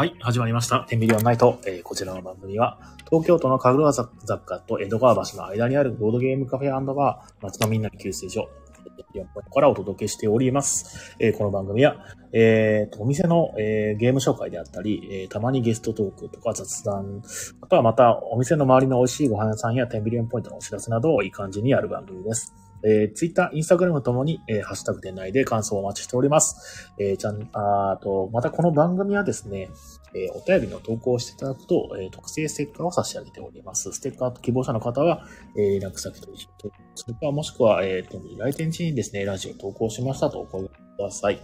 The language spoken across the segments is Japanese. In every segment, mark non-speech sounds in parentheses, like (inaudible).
はい、始まりました。テンビリオンナイト。えーこちらの番組は、東京都の神楽坂雑貨と江戸川橋の間にあるボードゲームカフェバー、街のみんなの給水所、テンビリオンポイントからお届けしております。えーこの番組は、えーと、お店の、えーゲーム紹介であったり、えーたまにゲストトークとか雑談、あとはまた、お店の周りの美味しいご飯屋さんやテンビリオンポイントのお知らせなどをいい感じにやる番組です。えー、ツイッター、インスタグラムともに、えーハッシュタグ店内で感想をお待ちしております。えーちゃん、あと、またこの番組はですね、えーお便りの投稿をしていただくと、えー特製ステッカーを差し上げております。ステッカーと希望者の方は、えー連絡先と一緒と、それかもしくは、えー、来店地にですね、ラジオ投稿しましたとお声掛けください。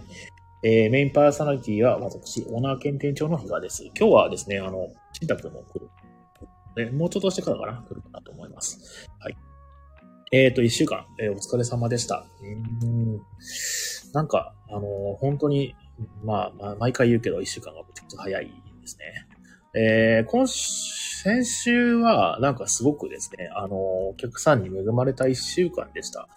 えーメインパーソナリティは私、オーナー兼店長の比嘉です。今日はですね、あの、新宅も来る。えもうちょっとしてからかな来るかなと思います。えっ、と、一週間、えーお疲れ様でした。うん。なんか、あのー本当に、まあ、まあ、毎回言うけど、一週間がちゃくちゃ早いですね。えー今週、先週は、なんかすごくですね、あのーお客さんに恵まれた一週間でした。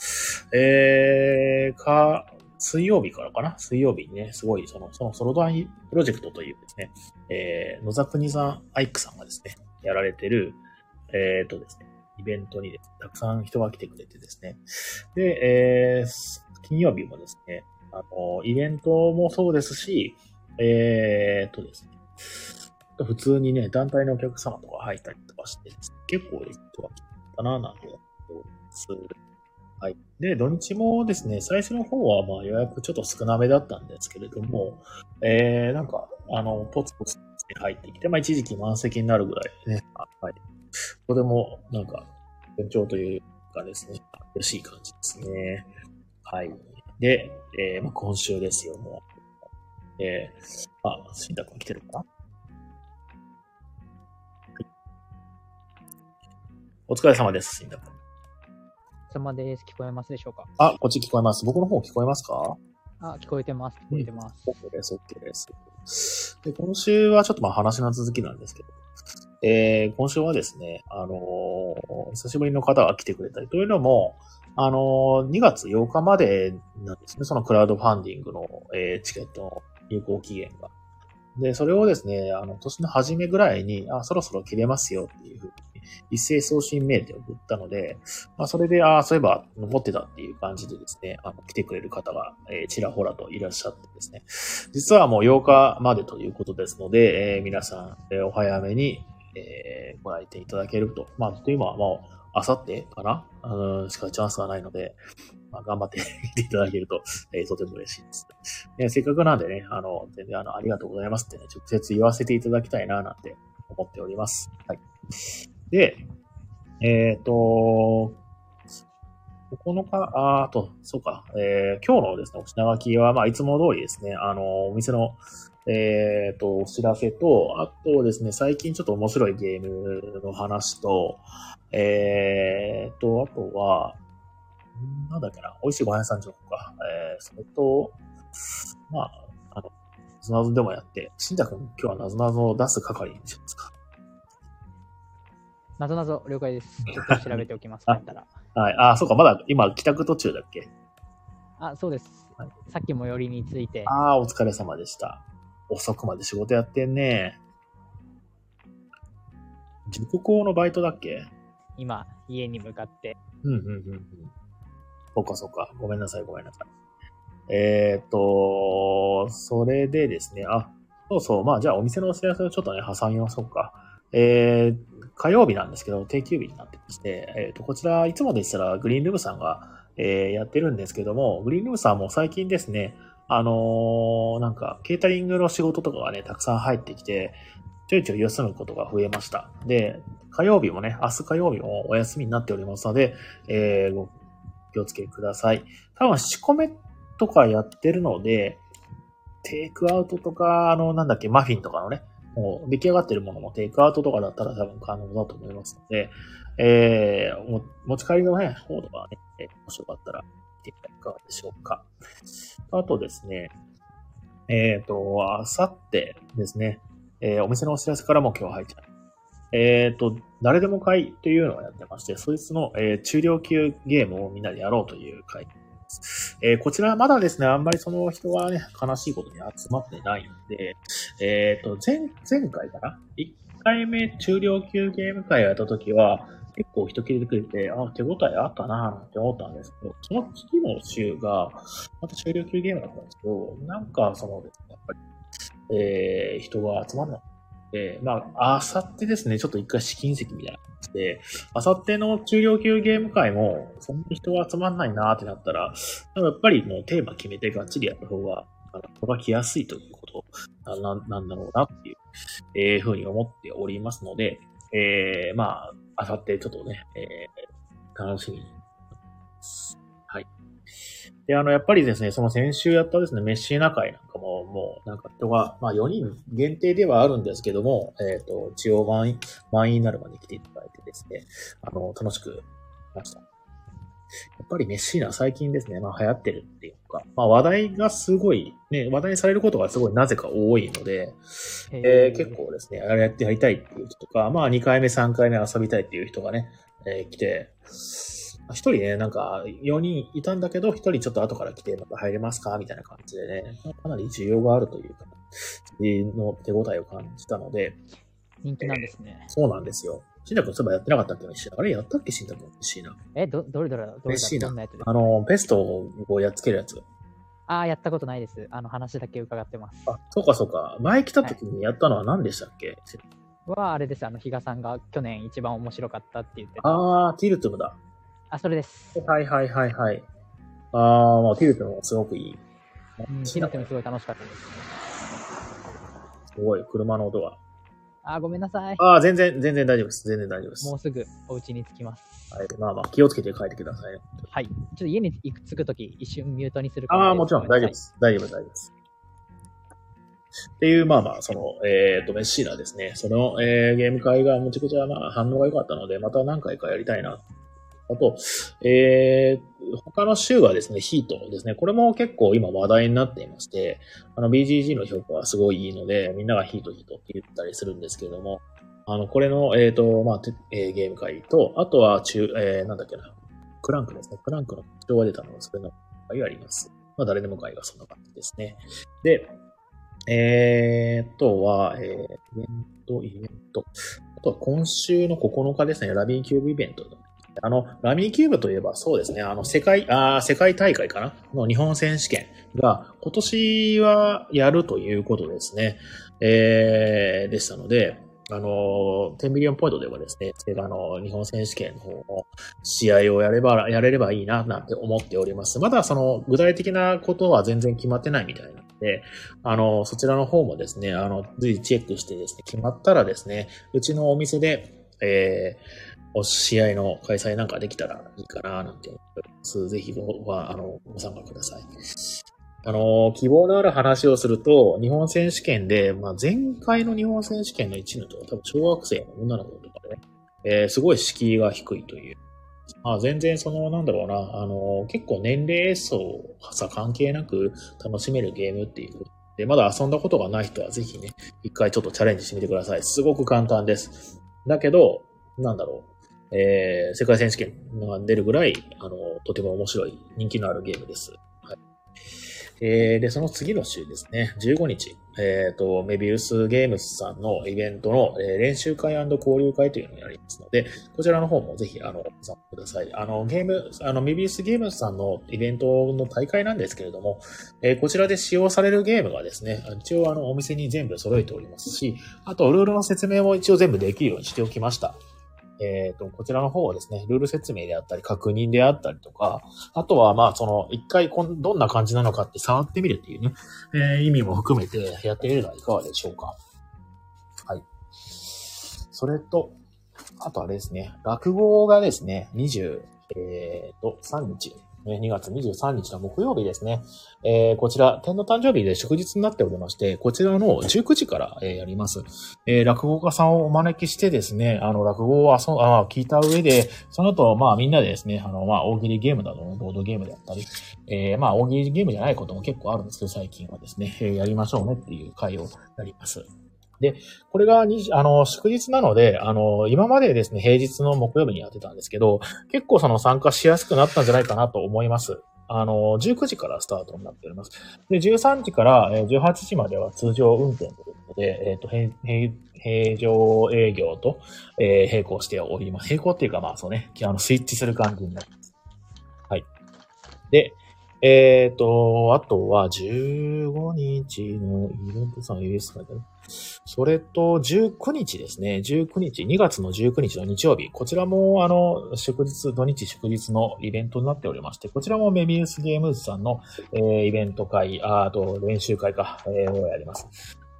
えー、か、水曜日からかな？水曜日にね、すごい、その、そのソロダイプロジェクトというですね、えー、野沢国さん、アイクさんがですね、やられてる、えー、とですね、イベントに、たくさん人が来てくれてですね。で、えー、金曜日もですね、あの、イベントもそうですし、えー、とですね、普通にね、団体のお客様とか入ったりとかしてですね、結構人が来たななんて思ってます。はい。で、土日もですね、最初の方はまあ予約ちょっと少なめだったんですけれども、えー、なんか、あの、ポツポツ入ってきて、まあ一時期満席になるぐらいね、はい。とても、なんか、順調というかですね、嬉しい感じですね。はい。で、えーまあ、今週ですよ、もう。えー、あ、新太くん来てるかな、はい、お疲れ様です、新太くん。様です。聞こえますでしょうか？あ、こっち聞こえます。僕の方聞こえますか？あ、聞こえてます。聞こえてます。OK です、OK です。で、今週はちょっとまあ話の続きなんですけど、え、今週はですね、あのー久しぶりの方が来てくれたりというのも、あのー2月8日までなんですね、そのクラウドファンディングの、えーチケットの有効期限が。で、それをですね、あの、年の初めぐらいに、あ、そろそろ切れますよっていうふうに、一斉送信メールで送ったので、まあ、それで、あそういえば、持ってたっていう感じでですね、あの、来てくれる方が、えーちらほらといらっしゃってですね、実はもう8日までということですので、えー皆さん、えーお早めに、えーご来店いただけると。まあ、というのはもう、あさってかな？うんしかチャンスがないので、まあ、頑張って (laughs) いていただけると、えーとても嬉しいです。ねせっかくなんでね、あの、全然あの、ありがとうございますってね、直接言わせていただきたいな、なんて思っております。はい。で、えっ、と、9日、あーあと、そうか、えー今日のですね、お品書きは、まあ、いつも通りですね、あの、お店の、えっ、と、お知らせと、あとですね、最近ちょっと面白いゲームの話と、えっ、と、あとは、んなんだっけな、美味しいご飯屋さん情報か。えー、それと、まあ、あの、なぞなぞでもやって、新太くん、今日はなぞなぞを出す係にしますか。なぞなぞ了解です。(laughs) ちょっと調べておきます。あだったら。はい。あ、そうか、まだ今、帰宅途中だっけ？あ、そうですはい。さっき最寄りについて、ああ、お疲れ様でした。遅くまで仕事やってんね。塾校のバイトだっけ？今、家に向かって、うんうんうんうん。そっかそっか。ごめんなさい、ごめんなさい。えーっと、それでですね、あ、そうそう、まあじゃあお店のお知らせをちょっとね、挟みましょうか。えー、火曜日なんですけど、定休日になってまして、えーっと、こちら、いつもでしたらグリーンルームさんが、えーやってるんですけども、グリーンルームさんも最近ですね、あのーなんか、ケータリングの仕事とかがね、たくさん入ってきて、ちょいちょい休むことが増えました。で、火曜日もね、明日火曜日もお休みになっておりますので、えーご気をつけください。多分仕込めとかやってるので、テイクアウトとか、あの、なんだっけ、マフィンとかのね、もう出来上がってるものもテイクアウトとかだったら多分可能だと思いますので、えー、持ち帰りのね、方とかね、もしよかったら見てはいかがでしょうか。あとですね、えっ、と、あさってですね、えーお店のお知らせからも今日入っちゃう。えっ、と、誰でも会というのをやってまして、そいつの、え中量級ゲームをみんなでやろうという会ます。えこちらはまだですね、あんまりその人がね、悲しいことに集まってないんで、えっ、と、前、前回かな ?1 回目中量級ゲーム会をやった時は、結構人切れてくれて、あ、手応えあったなぁなんて思ったんですけど、その次の週が、また中量級ゲームだったんですけど、なんかそのですね、やっぱり、えー人が集まらなくて、まあ、あさってですね、ちょっと一回試金石みたいな感じで、あさっての中量級ゲーム会も、そんなに人が集まんないなーってなったら、多分やっぱりもうテーマ決めてがっちりやった方が、あの、人が来やすいということなななんだろうなっていう、えーふうに思っておりますので、えー、まあ、あさってちょっとね、えー、楽しみに。はい。で、あの、やっぱりですね、その先週やったですね、メッシーナ会なんかも、もう、なんか人が、まあ4人限定ではあるんですけども、えっ、と、一応満員、満員になるまで来ていただいてですね、あの、楽しくました。やっぱりメッシーナ最近ですね、まあ流行ってるっていうか、まあ話題がすごい、ね、話題にされることがすごいなぜか多いので、えー結構ですね、あれやってやりたいっていう人とか、まあ2回目、3回目遊びたいっていう人がね、えー来て、一人ね、なんか4人いたんだけど、一人ちょっと後から来て、また入れますかみたいな感じでね、かなり需要があるというか、の手応えを感じたので、人気なんですね。そうなんですよ。シンタ君そういえばやってなかったっけメッシーナ。あれやったっけシンタ君メッシーナ。え、ど、どれどれどれ嬉しいなあの、ペストをこうやっつけるやつ。ああ、やったことないです。あの話だけ伺ってます。あ、そうかそうか。前来た時にやったのは何でしたっけ、は、あれです。あの、比嘉さんが去年一番面白かったって言ってた。あー、ティルトゥムだ。あ、それです。はいはいはいはい。あー、まあ、ティルトゥムもすごくいい。うん、ティルテもすごい楽しかったです。すごい、車の音が。あー、ごめんなさい。あー、全然、全然大丈夫です。全然大丈夫です。もうすぐお家に着きます。はい、まあまあ、気をつけて帰ってくださいね。はい。ちょっと家に行く着くとき、一瞬ミュートにする。ああ、もちろん、大丈夫です。大丈夫、大丈夫です。っていう、まあまあ、その、えっ、と、メッシーナですね。その、えーゲーム会がむちゃくちゃ、まあ、反応が良かったので、また何回かやりたいな。あと、えー、他の州はですね、ヒートですね。これも結構今話題になっていまして、あの、BGG の評価はすごいいいので、みんながヒートヒートって言ったりするんですけれども、あの、これの、えっ、と、まあ、えーゲーム会と、あとは中、えーなんだっけな、クランクですね。クランクの特徴が出たのが、それの会があります。まあ、誰でも会がそんな感じですね。で、えー、とは、えー、イベント、イベント。あとは今週の9日ですね、ラビーキューブイベント。あの、ラミーキューブといえばそうですね、あの、世界、あー世界大会かな？の日本選手権が今年はやるということですね。えー、でしたので、あの、10ミリオンポイントではですね、あの、日本選手権の方の試合をやれば、やれればいいな、なんて思っております。まだその、具体的なことは全然決まってないみたいなので、あの、そちらの方もですね、あの、随時チェックしてですね、決まったらですね、うちのお店で、えー、お試合の開催なんかできたらいいかな、なんて思っております。ぜひご、は、あの、ご参加ください。あの、希望のある話をすると、日本選手権で、まあ、前回の日本選手権の1位のと多分小学生の女の子とかでね、えーすごい敷居が低いという。まあ、全然その、なんだろうな、あの、結構年齢層さ関係なく楽しめるゲームっていうで、まだ遊んだことがない人はぜひね、一回ちょっとチャレンジしてみてください。すごく簡単です。だけど、なんだろう、えー、世界選手権が出るぐらい、あの、とても面白い、人気のあるゲームです。はい。えー、で、その次の週ですね、15日、えっ、と、メビウスゲームスさんのイベントの、えー練習会交流会というのをやりますので、こちらの方もぜひ、あの、ご参加ください。あの、ゲーム、あの、メビウスゲームスさんのイベントの大会なんですけれども、えーこちらで使用されるゲームがですね、一応あの、お店に全部揃えておりますし、あと、ルールの説明も一応全部できるようにしておきました。えっ、と、こちらの方はですね、ルール説明であったり、確認であったりとか、あとは、まあ、その、一回こん、どんな感じなのかって触ってみるっていうね、えー意味も含めてやってみるのはいかがでしょうか。はい。それと、あとあれですね、落語がですね、20、えーと、3日、2月23日の木曜日ですね。えーこちら、天の誕生日で祝日になっておりまして、こちらの19時から、えーやります。えー落語家さんをお招きしてですね、あの、落語を遊あ聞いた上で、その後、まあみんなでですね、あの、まあ大喜利ゲームなどのボードゲームであったり、えーまあ大喜利ゲームじゃないことも結構あるんですけど、最近はですね、えーやりましょうねっていう会をやります。で、これがに、あの、祝日なので、あの、今までですね、平日の木曜日にやってたんですけど、結構その参加しやすくなったんじゃないかなと思います。あの、19時からスタートになっております。で、13時から18時までは通常運転ということで、えっ、と、平平平常営業と、えー並行しております。並行っていうか、まあそうね、あの、スイッチする感じになります。はい。で、えっ、と、あとは15日のイベントさん US 書いてある。それと、19日ですね。19日、2月の19日の日曜日。こちらも、あの、祝日、土日祝日のイベントになっておりまして、こちらもメビウスゲームズさんの、えーイベント会、ああと練習会か、えーをやります。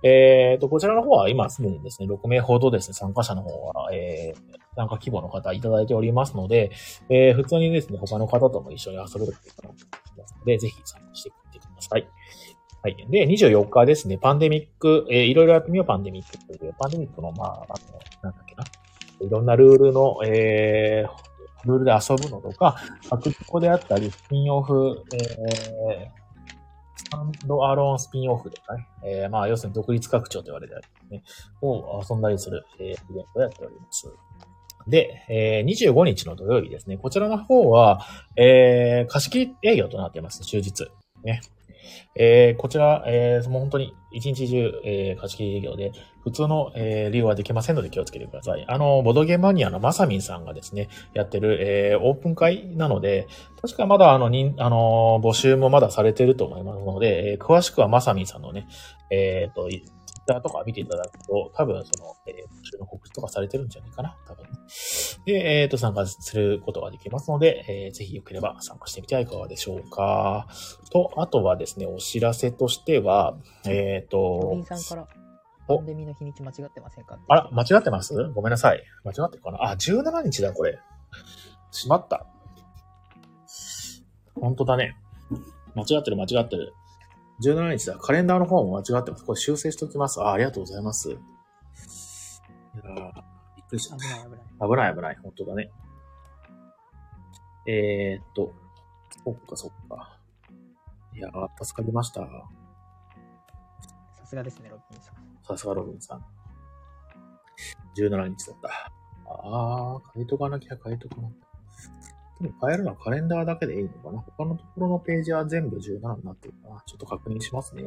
えっ、と、こちらの方は今すでにですね、6名ほどですね、参加者の方は、えー参加希望の方いただいておりますので、えー普通にですね、他の方とも一緒に遊べるというか、ますので、ぜひ参加してみてください。はい。で、24日ですね、パンデミック、えーいろいろやってみよう、パンデミックという、パンデミックの、まあ、あの、なんだっけな。いろんなルールの、えー、ルールで遊ぶのとか、白コであったり、スピンオフ、えー、スタンドアローンスピンオフとかね、えー、まあ、要するに独立拡張と言われるやつね、を遊んだりする、えー、イベントをやっております。で、えー、25日の土曜日ですね。こちらの方は、えー、貸し切り営業となっています。終日。ね。えー、こちら、えー、もう本当に一日中、えー、貸し切り営業で、普通の、えー利用はできませんので気をつけてください。あの、ボドゲマニアのマサミンさんがですね、やってる、えーオープン会なので、確かまだあの、にあの募集もまだされてると思いますので、えー詳しくはマサミンさんのね、えっ、と、ターとか見ていただくと、多分その、えー募集の告知とかされてるんじゃないかな、多分ね。で、えっ、と、参加することができますので、えーぜひよければ参加してみてはいかがでしょうか。と、あとはですね、お知らせとしては、えっ、ロビとン、さんから、おパンデミの日にち間違ってませんかあら、間違ってます？ごめんなさい。間違ってるかな？あ、17日だ、これ。しまった。本当だね。間違ってる、間違ってる。17日だ。カレンダーの方も間違ってます。これ修正しておきます。あ、ありがとうございます。いやーびっくりした危。ない危ない。危ない危ない。本当だね。えー、っと、そっかそっか。いやー、助かりました。さすがですね、ロビンさん。さすがロビンさん。17日だった。あー、変えとかなきゃ変えとかなきゃ。変えるのはカレンダーだけでいいのかな？他のところのページは全部17になってるかな？ちょっと確認しますね。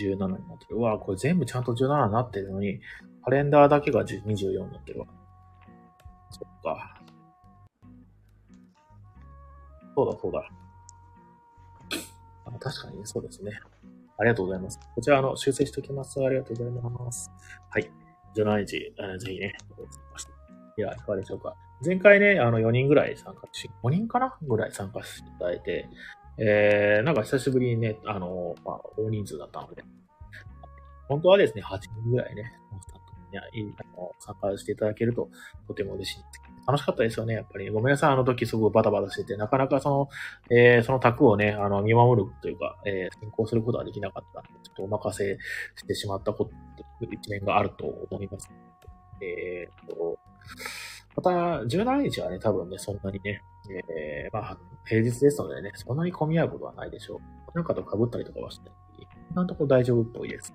17になってる。うわこれ全部ちゃんと17になってるのに、カレンダーだけが24になってるわ。そっか。そうだそうだ。あ確かにそうですね。ありがとうございます。こちら、あの、修正しておきます。ありがとうございます。はい。17日、あぜひね、いや、いかがでしょうか？前回ね、あの、4人ぐらい参加し、5人かな？ぐらい参加していただいて、えー、なんか久しぶりにね、あの、まあ、大人数だったので、本当はですね、8人ぐらいね、スタッフにいいあの参加していただけるととても嬉しいんですけど。楽しかったですよね、やっぱり。ごめんなさい、あの時すごくバタバタしてて、なかなかその、えー、その卓をね、あの、見守るというか、えー、進行することができなかったので、ちょっとお任せしてしまったこと、一面があると思います。えー、と、また、17日はね、多分ね、そんなにね、えー、まあ、平日ですのでね、そんなに混み合うことはないでしょう。なんかと被ったりとかはしてない。今のところ大丈夫っぽいです。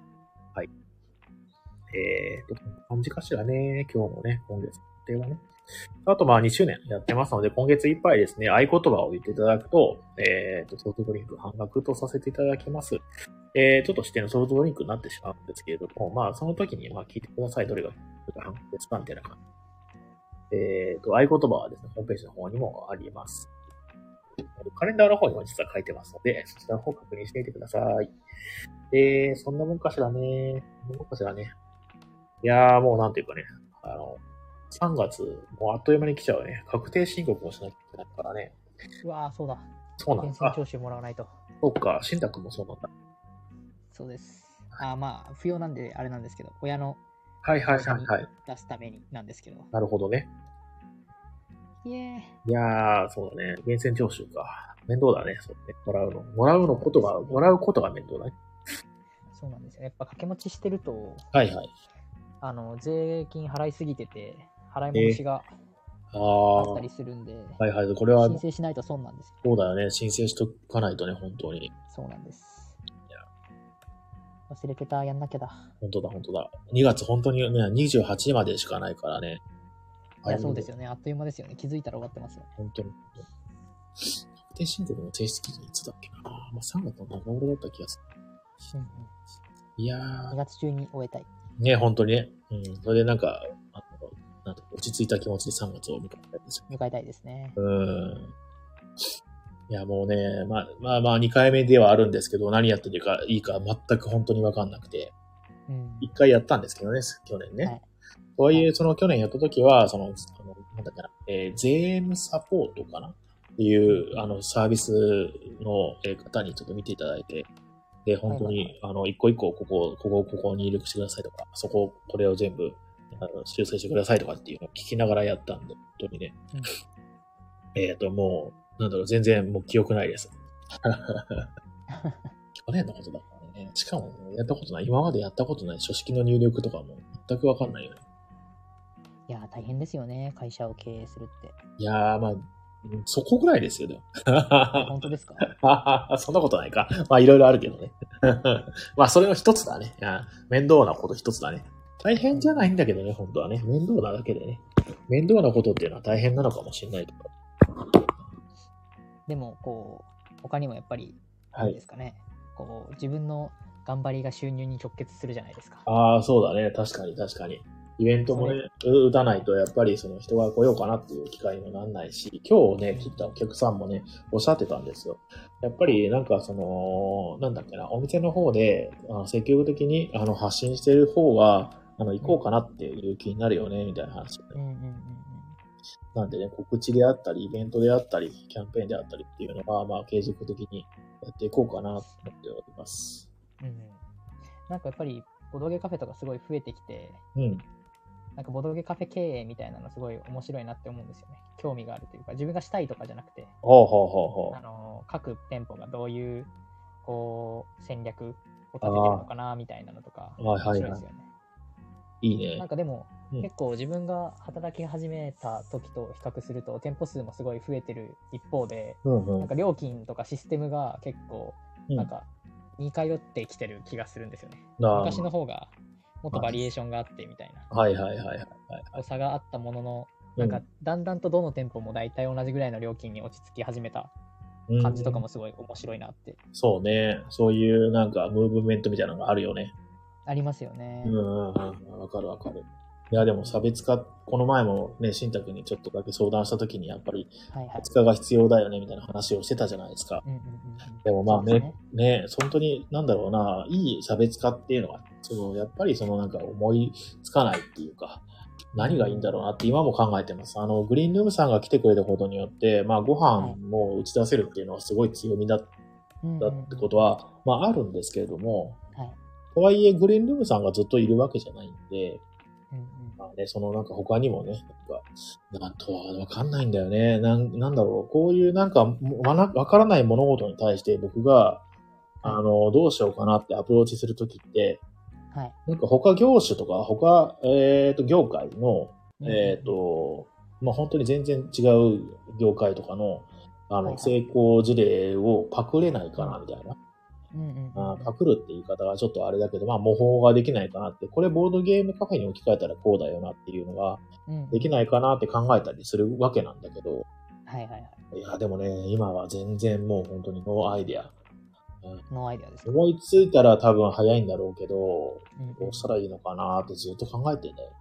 はい。えーと、こんな感じかしらね、今日のね、今月の予定はね。あと、まあ、2周年やってますので、今月いっぱいですね、合言葉を言っていただくと、えーと、ソフトドリンク半額とさせていただきます。えー、ちょっと指定のソフトドリンクになってしまうんですけれども、まあ、その時に、まあ、聞いてください。どれが半額ですかみたいな感じ。えーと、合言葉はですね、ホームページの方にもあります。カレンダーの方にも実は書いてますので、そちらの方確認してみてください。えー、そんなもんかしらね。そんなもんかしらね。いやー、もうなんていうかね、あの、3月、もうあっという間に来ちゃうね。確定申告をしなきゃいけないからね。うわーそうだ。そうなんだ。源泉徴収もらわないと。そっか、新宅もそうなんだ。そうです。あーまあ、不要なんであれなんですけど、親のはいはいはいはい。出すためになんですけど。なるほどね。イエいやー、そうだね。源泉徴収か。面倒だね。そうね。もらうの。もらうのことが、もらうことが面倒だね。そうなんですよ。やっぱ掛け持ちしてると、はいはい。あの、税金払いすぎてて、払い戻しがあったりするんで、はいはい。これは、申請しないと損なんですよ。そうだよね。申請しとかないとね、本当に。そうなんです。忘れてた、やんなきゃだ。本当だ、本当だ。2月本当にね、28日までしかないからね。いや、そうですよね。あっという間ですよね。気づいたら終わってますよね。本当に。確定申告の提出期限いつだっけな。まあ、3月の中頃だった気がする。うんいやうん、2ー、月中に終えたい。ね、本当にね。うん。それでなんか、あの、なんて落ち着いた気持ちで3月を迎えたいですよ。迎えたいですね。うん。いや、もうね、まあ、まあまあ、2回目ではあるんですけど、何やっていいかいいか全く本当にわかんなくて、うん。1回やったんですけどね、去年ね。はい。とはい。え、その去年やった時は、その、あのなんだっけな、えー税務サポートかな？っていう、あの、サービスのえー方にちょっと見ていただいて、で、本当はいに、あの、一個一個、ここ、ここ、ここに入力してくださいとか、そこ、これを全部、あの修正してくださいとかっていうのを聞きながらやったんで、本当にね。うん。えっ、と、もう、なんだろう、全然もう記憶ないです。去年のことだからね。しかも、やったことない。今までやったことない書式の入力とかも全くわかんないよね。いやー、大変ですよね。会社を経営するって。いやー、まあ、うんそこぐらいですよ、でも。本当ですか？(laughs) そんなことないか。まあ、いろいろあるけどね。(laughs) まあ、それの一つだね。いや面倒なこと一つだね。大変じゃないんだけどね、本当はね。面倒なだけでね。面倒なことっていうのは大変なのかもしれないけど。でも、こう、他にもやっぱり、はいなんですかね。こう、自分の頑張りが収入に直結するじゃないですか。ああ、そうだね。確かに確かに。イベントもね、う打たないとやっぱりその人が来ようかなっていう機会にもなんないし、今日ね、来たお客さんもね、おっしゃってたんですよ。やっぱりなんかその、なんだっけな、お店の方であの積極的にあの発信してる方が、あの、行こうかなっていう気になるよね、みたいな話をね、うんうんうんなんでね、告知であったり、イベントであったり、キャンペーンであったりっていうのは、まあ、継続的にやっていこうかなと思っております。うん。うん。なんかやっぱり、ボドゲカフェとかすごい増えてきて、うん。なんかボドゲカフェ経営みたいなのすごい面白いなって思うんですよね。興味があるというか、自分がしたいとかじゃなくて、ほうほうほうほあの、各店舗がどういう、こう、戦略を立ててるのかな、みたいなのとか、はいはいはい面白いですよね。う。いいねなん。かでも、うん結構自分が働き始めた時と比較すると、店舗数もすごい増えてる一方で、うんうんなんか料金とかシステムが結構、うんなんか似通ってきてる気がするんですよね。なあ昔の方がもっとバリエーションがあってみたいな。はいはいはいはいはい。差があったものの、なんかだんだんとどの店舗も大体同じぐらいの料金に落ち着き始めたうん感じとかもすごい面白いなってそうね。そういうなんかムーブメントみたいなのがあるよね。ありますよね。うんうんうん。わかるわかる。いやでも差別化、この前もね、新宅にちょっとだけ相談した時にやっぱり差。別化が必要だよねみたいな話をしてたじゃないですか。でもまあそうですね、ね、本当になんだろうな、いい差別化っていうのは、そのやっぱりそのなんか思いつかないっていうか、何がいいんだろうなって今も考えてます。あの、グリーンルームさんが来てくれたことによって、まあご飯も打ち出せるっていうのはすごい強みだうんうんだってことは、まああるんですけれども、はいとはいえグリーンルームさんがずっといるわけじゃないんで、うんうんまあね、そのなんか他にもね、なんか、なんとはわかんないんだよね。なん、なんだろう。こういうなんか、もわからない物事に対して僕が、あの、どうしようかなってアプローチするときって、はい。なんか他業種とか他、えっ、と、業界の、うんえっ、と、まあ本当に全然違う業界とかの、あの、成功事例をパクれないかな、みたいな。うんうんうんあーパクるって言い方がちょっとあれだけど、まあ模倣ができないかなって、これボードゲームカフェに置き換えたらこうだよなっていうのがうんできないかなって考えたりするわけなんだけど、はいはいはい。いや、でもね、今は全然もう本当にノーアイデア。ノーアイデアですね。思いついたら多分早いんだろうけど、うんうんどうしたらいいのかなってずっと考えてんだよね。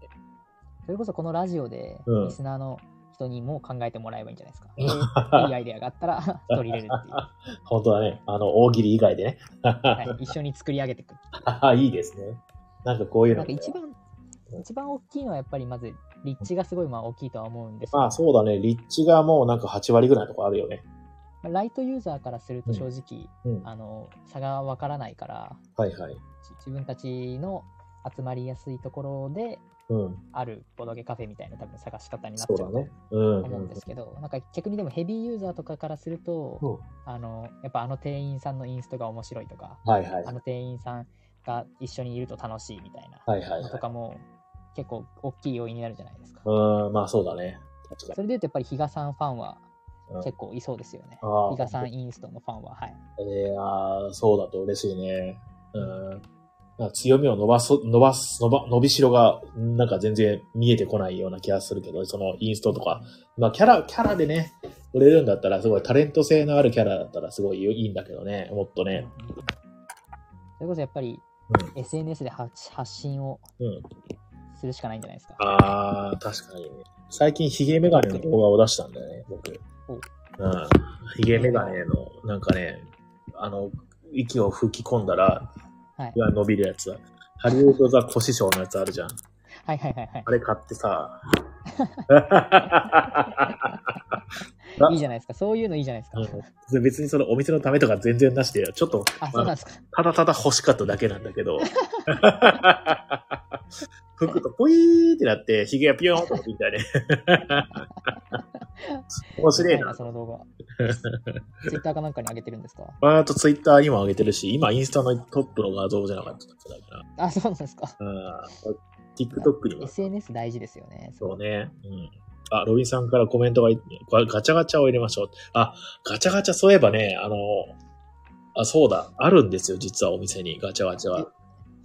それこそこのラジオで、うんリスナーの人にも考えてもらえばいいんじゃないですか。でいいアイデアがあったら (laughs) 取り入れるっていう。(laughs) 本当だね。あの、大喜利以外でね。はい、一緒に作り上げていく。(laughs) いいですね。なんかこういうのね。なんか一番、一番大きいのはやっぱりまず、立地がすごいまあ大きいとは思うんですまあそうだね。立地がもうなんか8割ぐらいのとこあるよね。まあライトユーザーからすると正直、うん。あの、差がわからないから、はいはい。じ自分たちの集まりやすいところでうん。あるボドゲカフェみたいな多分探し方になっちゃうと。思うんですけど、なんか逆にでもヘビーユーザーとかからすると、うんあの、やっぱあの店員さんのインストが面白いとか、はいはい。あの店員さんが一緒にいると楽しいみたいなとかも結構大きい要因になるじゃないですか。うん、まあそうだね。それで言うとやっぱり比嘉さんファンは結構いそうですよね。あ比嘉さんインストのファンは。はい。えー、あーそうだと嬉しいね。うん。強みを伸ばす、伸ばす、伸ば、伸びしろが、なんか全然見えてこないような気がするけど、そのインストとか。まあ、キャラ、キャラでね、売れるんだったら、すごいタレント性のあるキャラだったらすごいいいんだけどね、もっとね。それこそやっぱり、SNS で発発信をうん。するしかないんじゃないですか。あー、確かにね。最近ヒゲメガネの動画を出したんだよね、僕。おうん。ヒゲメガネの、なんかね、あの、息を吹き込んだら、はいが伸びるやつ。ハリウッドザコシショウのやつあるじゃん。はいはいはいはいあ。れ買ってさ。(laughs) いいじゃないですか。そういうのいいじゃないですか。うん別にそのお店のためとか全然なしで、ちょっと、あ、そうなんですか。ただただ欲しかっただけなんだけど。(laughs) 吹くとポイーってなって、ヒゲがピヨーンと伸びたね。(laughs) 面白いな。その動画。ツイッターかなんかに上げてるんですか？ああとツイッターにも上げてるし、今インスタのトップの画像じゃなかっただかあ、そうなんですか。ら。うん。TikTok にも。SNS 大事ですよね。そうね。うん。あ、ロビンさんからコメントがい、ガチャガチャを入れましょう。あ、ガチャガチャそういえばね、あの、あ、そうだ。あるんですよ、実はお店に、ガチャガチャは。あ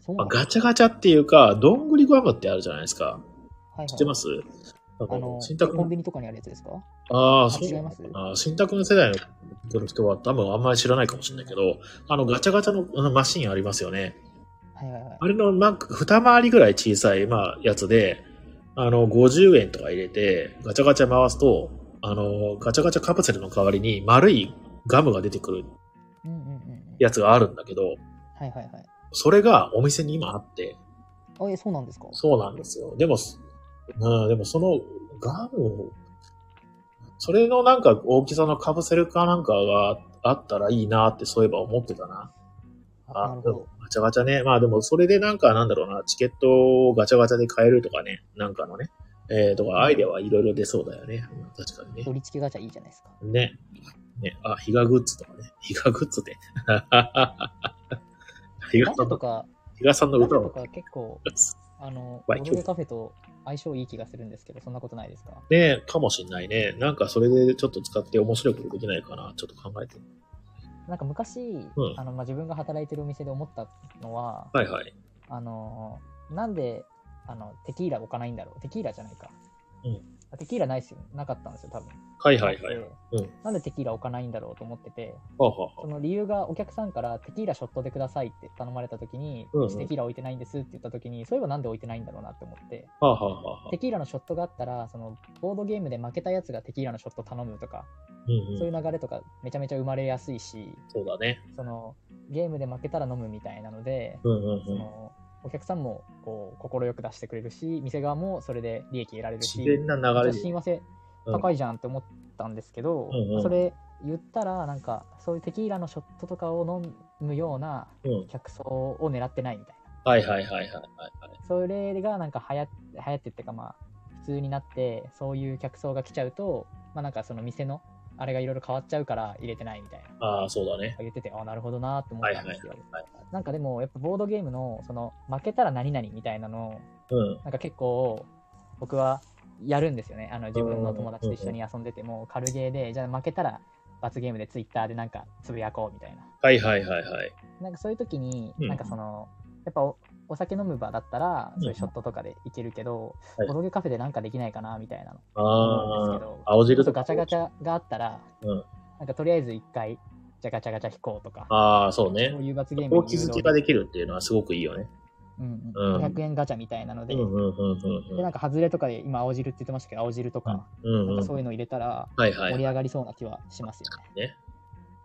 そうなんですガチャガチャっていうか、どんぐりガムってあるじゃないですか。はいはい知ってます？なんかあの、新宅のコンビニとかにあるやつですか？ああ、そう違いますあー新宅の世代の人は多分あんまり知らないかもしれないけど、あのガチャガチャのマシンありますよね。はいはいはい。あれの、まあ、二回りぐらい小さい、まあ、やつで、あの、50円とか入れて、ガチャガチャ回すと、あの、ガチャガチャカプセルの代わりに丸いガムが出てくるうんうんうんうん。やつがあるんだけど、はいはいはい。それがお店に今あって、あ、え、そうなんですか？そうなんですよ。でも、うん、でもそのガム、それのなんか大きさのカプセルかなんかがあったらいいなってそういえば思ってたな。あなるほど。ガチャガチャね。まあでもそれでなんかなんだろうな、チケットをガチャガチャで買えるとかね、なんかのね、えー、とかアイデアはいろいろ出そうだよね。うん確かにね。取り付けガチャいいじゃないですか。ね。ね。あ、ヒガグッズとかね。ヒガグッズで。(laughs) ヒガとか、ヒガさんの歌とか結構、あの、ボドゲカフェと相性いい気がするんですけど、そんなことないですか？ねかもしんないね。なんかそれでちょっと使って面白いことできないかな。ちょっと考えて。なんか昔、うんあのまあ、自分が働いてるお店で思ったのは、はいはい。あのなんであのテキーラ置かないんだろうテキーラじゃないか。うんあテキーラないっすよ。なかったんですよ、多分。はいはいはい。でうんなんでテキーラ置かないんだろうと思ってて、はあ、はあはその理由がお客さんからテキーラショットでくださいって頼まれた時に、うんうんテキーラ置いてないんですって言った時に、そういえばなんで置いてないんだろうなって思って、あ、はあはあはあテキーラのショットがあったら、そのボードゲームで負けたやつがテキーラのショット頼むとか、うんうん。そういう流れとかめちゃめちゃ生まれやすいし、そうだね。そのゲームで負けたら飲むみたいなので、うんうんうん。そのお客さんもこう快く出してくれるし、店側もそれで利益得られるし、自然な流れで。親和性高いじゃんって思ったんですけど、うんうんそれ言ったら、なんかそういうテキーラのショットとかを飲むようなうん。客層を狙ってないみたいな。はいはいはいはいはいはい。それがなんか流行流行ってっていうかまあ普通になってそういう客層が来ちゃうとまあなんかその店のあれがいろいろ変わっちゃうから入れてないみたいなああ、そうだね。言っててあなるほどなと思ったんですよ、はいはい。なんかでもやっぱボードゲームのその負けたら何々みたいなのうん。なんか結構僕はやるんですよね。あの自分の友達と一緒に遊んでても軽ゲーでじゃあ負けたら罰ゲームでツイッターでなんかつぶやこうみたいな。はいはいはいはい。なんかそういう時に、うん。なんかその、やっぱおお酒飲む場だったら、うんそういうショットとかでいけるけど、はい。ボドゲカフェでなんかできないかなみたいなのあど、あ、青汁ととか。ガチャガチャがあったら、うん。なんかとりあえず一回、じゃあガチャガチャ引こうとか、ああ、そうねそう。いう罰ゲーム大に誘導気づきができるっていうのはすごくいいよね。うんうんうん、500円ガチャみたいなので、うんうんうんうんで、なんか外れとかで、今青汁って言ってましたけど、青汁とか、うん。うんかそういうの入れたらはいはい盛。り上がりそうな気はしますよね。ね。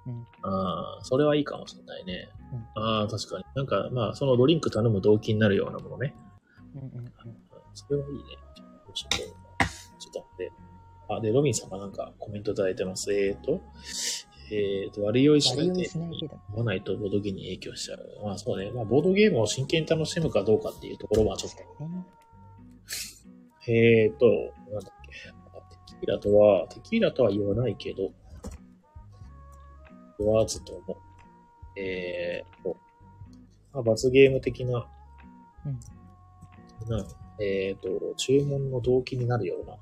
うんああ、それはいいかもしれないね。ああ、確かに。なんか、まあ、そのドリンク頼む動機になるようなものね。うんうんうんそれはいいね。ちょっと、ちょっと待って。あ、で、ロビンさんがなんかコメントいただいてます。えーと、えーと、悪酔いしないで飲まないとボードゲームに影響しちゃう。まあそうね。まあボードゲームを真剣に楽しむかどうかっていうところはちょっ。と。えーと、なんだっけ？あテキーラとは、テキーラとは言わないけど、言わずとも、えーと、まあ、罰ゲーム的な、うんなえっ、と、注文の動機になるような、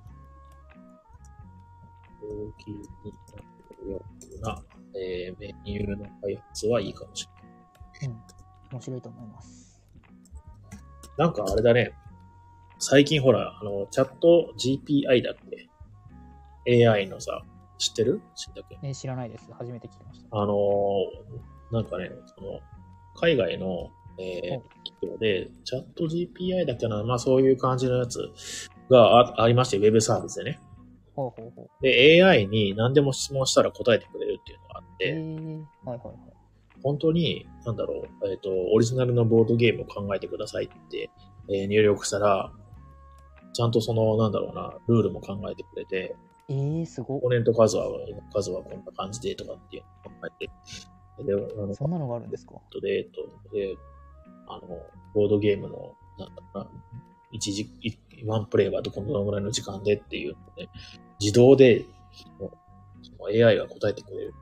動機になるような、えーメニューの開発はいいかもしれない。うん。面白いと思います。なんかあれだね。最近ほら、あの、チャット GPI だっけ ?AI のさ、知ってる？知ったっけ？えー知らないです。初めて聞きました。あのーなんかね、その、海外の、えーお企業で、チャット GPI だっけな、まあそういう感じのやつがあありまして、ウェブサービスでね。ほうほうほう。で、AI に何でも質問したら答えてくれるっていうのがあっえて、ー、はいはいはい。本当に、なんだろう、えっ、と、オリジナルのボードゲームを考えてくださいって、えー入力したら、ちゃんとその、なんだろうな、ルールも考えてくれて、えー、すごっコネント数は、数はこんな感じでとかっていうのを考えて、で、あの、そんなのがあるんですか？とで、と、で、あの、ボードゲームの、なんだろうな、一時、いワンプレイはどこのぐらいの時間でっていうので、自動で、その AI が答えてくれる。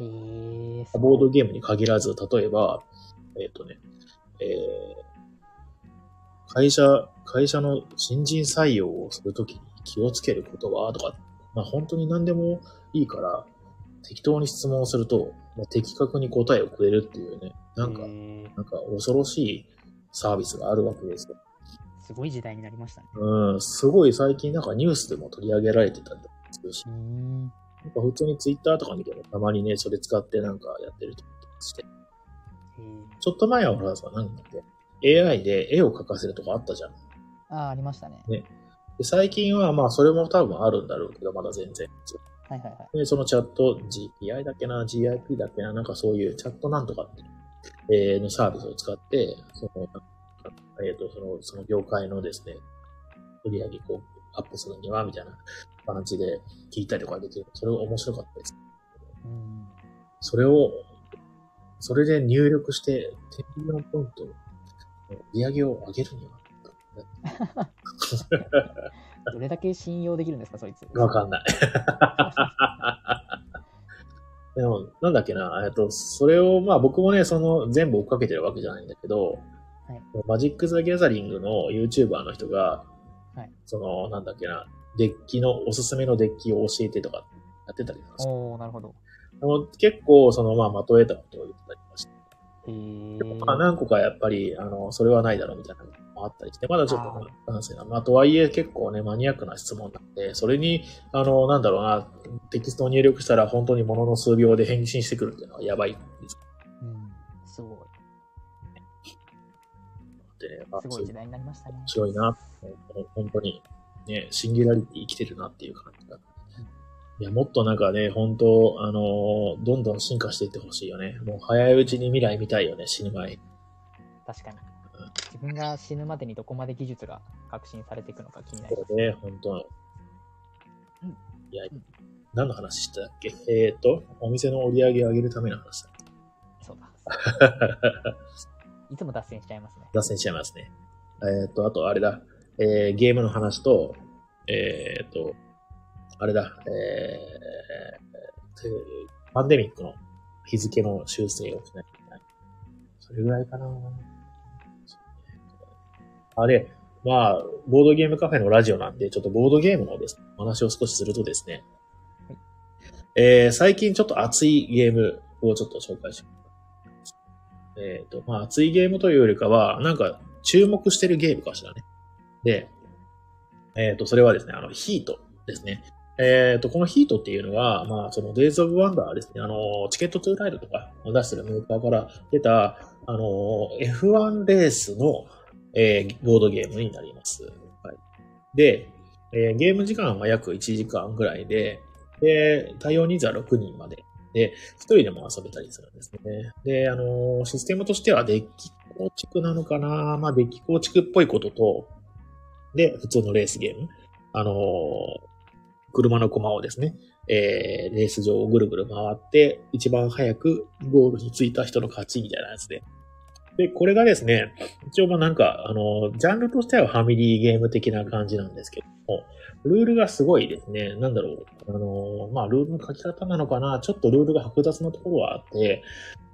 えー、すボー。ドゲームに限らず、例えば、えっ、とね、えー、会社、会社の新人採用をするときに気をつけることはとか、まあ本当に何でもいいから、適当に質問をすると、もう的確に答えをくれるっていうね、なんかえ、ーなんか恐ろしいサービスがあるわけですよ。すごい時代になりましたね。うん、すごい最近なんかニュースでも取り上げられてたりするし。なんか普通にツイッターとか見てもたまにね、それ使ってなんかやってる人もいたりして。えー、ちょっと前はほらさ、なんだっけ、AI で絵を描かせるとかあったじゃん。あー、ありましたね。で最近はまあそれも多分あるんだろうけど、まだ全然。はいはいはい。で、そのチャット GPI だっけな、GIP だっけな、なんかそういうチャットなんとかってえーのサービスを使って、その、えっ、と、その、その業界のですね、売り上げこう、アップするには、みたいな感じで聞いたりとかできる。それが面白かったです。うん。それを、それで入力して、10ミリオンポイント、売り上げを上げるには、(laughs) どれだけ信用できるんですか、そいつ。わかんない。でも、なんだっけな、えっと、それを、まあ僕もね、その全部追っかけてるわけじゃないんだけど、はいマジック・ザ・ギャザリングの YouTuber の人が、はいその、なんだっけな、デッキの、おすすめのデッキを教えてとかやってたりとかおー、なるほど。結構、その、まあ、まとえたことを言ってたりとかして。でもまあ何個かやっぱり、あの、それはないだろうみたいなのもあったりして、まだちょっと不安定な。まあ、とはいえ結構ね、マニアックな質問なんで、それに、あの、なんだろうな、テキストを入力したら本当にものの数秒で返信してくるっていうのはやばいですすごい時代になりましたね面。白いな。本当に、ね、シンギュラリティ生きてるなっていう感じが。いや、もっとなんかね、本当あのどんどん進化していってほしいよね。もう早いうちに未来見たいよね、死ぬ前に。確かに。自分が死ぬまでにどこまで技術が革新されていくのか気になります。これね、本当うんいやうん、何の話してたっけ？えっ、と、お店の売り上げを上げるための話だ。そうだ。(laughs) いつも脱線しちゃいますね。脱線しちゃいますね。えっ、と、あと、あれだ。えーゲームの話と、えっ、と、あれだ。えーパンデミックの日付の修正をしないけない。それぐらいかな。あれ、まあ、ボードゲームカフェのラジオなんで、ちょっとボードゲームのです、お話を少しするとですね、はいえー最近ちょっと熱いゲームをちょっと紹介します。えっ、と、まあ、熱いゲームというよりかは、なんか、注目してるゲームかしらね。で、えっ、と、それはですね、あの、ヒートですね。えっ、と、このヒートっていうのは、まあ、その、デイズ・オブ・ワンダーですね。あの、チケット・トゥ・ライドとか出してるメーカーから出た、あの、F1 レースの、えーボードゲームになります。はい。で、えーゲーム時間は約1時間ぐらいで、で、対応人数は6人まで。で、一人でも遊べたりするんですね。で、あのシステムとしてはデッキ構築なのかな？まあ、デッキ構築っぽいことと、で、普通のレースゲーム。あの車の駒をですね、えーレース場をぐるぐる回って、一番早くゴールに着いた人の勝ちみたいなやつで。で、これがですね、一応まあなんか、あの、ジャンルとしてはファミリーゲーム的な感じなんですけども、ルールがすごいですね、なんだろう、あの、まあルールの書き方なのかな、ちょっとルールが複雑なところはあって、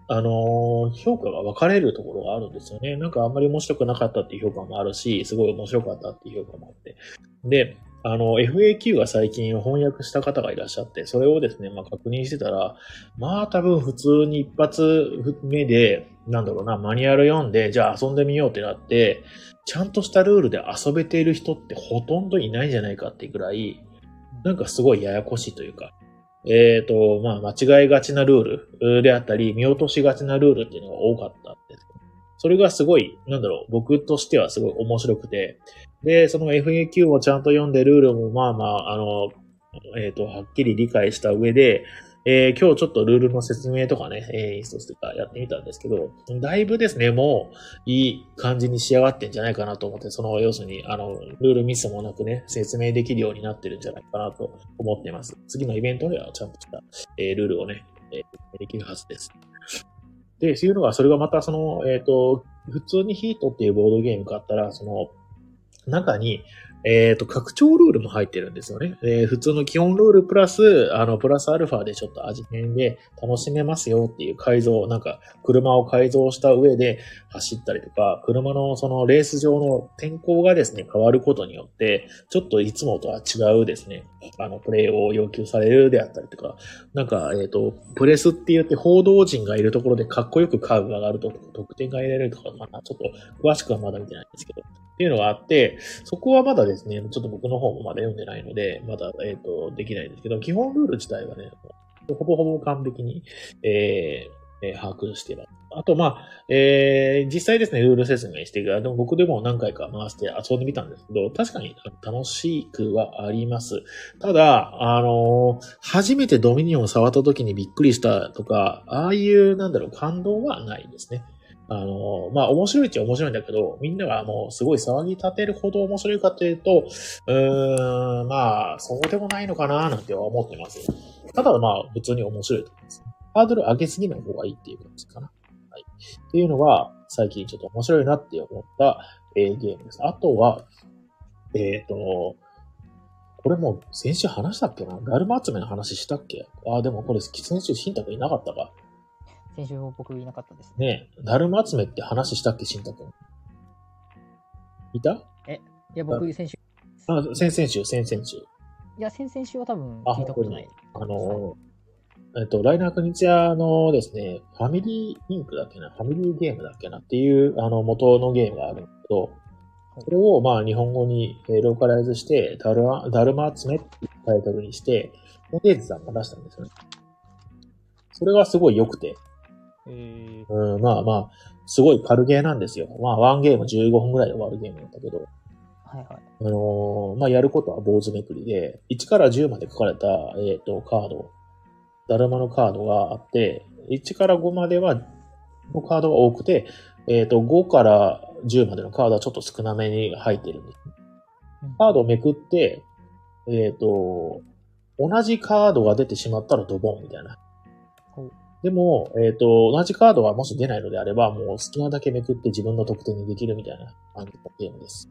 あの、評価が分かれるところがあるんですよね。なんかあんまり面白くなかったっていう評価もあるし、すごい面白かったっていう評価もあって。で、あの、FAQ が最近翻訳した方がいらっしゃって、それをですね、まあ確認してたら、まあ多分普通に一発目で、なんだろうな、マニュアル読んで、じゃあ遊んでみようってなって、ちゃんとしたルールで遊べている人ってほとんどいないんじゃないかっていうぐらい、なんかすごいややこしいというか、えっ、と、まあ間違いがちなルールであったり、見落としがちなルールっていうのが多かったんです、それがすごい、なんだろう、僕としてはすごい面白くて、で、その FAQ をちゃんと読んで、ルールもまあまあ、あの、えっ、と、はっきり理解した上で、えー今日ちょっとルールの説明とかね、えーインストとかやってみたんですけど、だいぶですね、もういい感じに仕上がってんじゃないかなと思って、その要するに、あの、ルールミスもなくね、説明できるようになってるんじゃないかなと思っています。次のイベントではちゃんとした、えールールをね、えーできるはずです。で、そういうのが、それがまたその、えっ、と、普通にヒートっていうボードゲームがあったら、その、中に、えっ、と、拡張ルールも入ってるんですよね。えー普通の基本ルールプラス、あの、プラスアルファでちょっと味変で楽しめますよっていう改造、なんか、車を改造した上で走ったりとか、車のそのレース上の天候がですね、変わることによって、ちょっといつもとは違うですね、あの、プレイを要求されるであったりとか、なんか、えっ、と、プレスって言って報道陣がいるところでかっこよくカーブが上がると得点が得られるとか、まあ、ちょっと詳しくはまだ見てないんですけど、っていうのがあって、そこはまだですね、ちょっと僕の方もまだ読んでないので、まだ、えっ、と、できないんですけど、基本ルール自体はね、ほぼほぼ完璧に、えーえ把握しています。あと、まあ、えー実際ですね、ルール説明していく。でも僕でも何回か回して遊んでみたんですけど、確かに楽しくはあります。ただ、あのー初めてドミニオンを触った時にびっくりしたとか、ああいう、なんだろう、感動はないですね。あのまあ、面白いっちゃ面白いんだけど、みんながもうすごい騒ぎ立てるほど面白いかというと、うーん、まあ、そうでもないのかななんては思ってます。ただ、まあ、普通に面白いと思います。ハードル上げすぎない方がいいっていう感じかな。はい。っていうのが、最近ちょっと面白いなって思った、えーゲームです。あとは、えっ、と、これも先週話したっけな？ダルマ集めの話したっけ？ああ、でもこれ先週新宅いなかったか。先週僕いなかったですね。ねえ、ダルマ集めって話したっけ新宅いた？いや、僕先週、あ、先々週、先々週。いや、先々週は多分あ聞いたことない。あの、えっと、ライナー・クニチアのですね、ファミリーインクだっけな、ファミリーゲームだっけなっていう、あの、元のゲームがあるんだけど、それを、まあ、日本語にえーローカライズして、ダルマ、ダルマ集めっていうタイトルにして、モテーズさんが出したんですよね。それがすごい良くて、えー、うん、まあまあ、すごい軽ゲーなんですよ。まあ、ワンゲーム15分ぐらいで終わるゲームなんだけど、はいはい。あのーまあ、やることは坊主めくりで、1から10まで書かれた、えっ、と、カード、だるまのカードがあって、1から5までは、のカードが多くて、えっ、と、5から10までのカードはちょっと少なめに入ってるんです。うんカードをめくって、えっ、と、同じカードが出てしまったらドボンみたいな。でも、えっ、と、同じカードがもし出ないのであれば、もう好きなだけめくって自分の得点にできるみたいな感じのゲームです。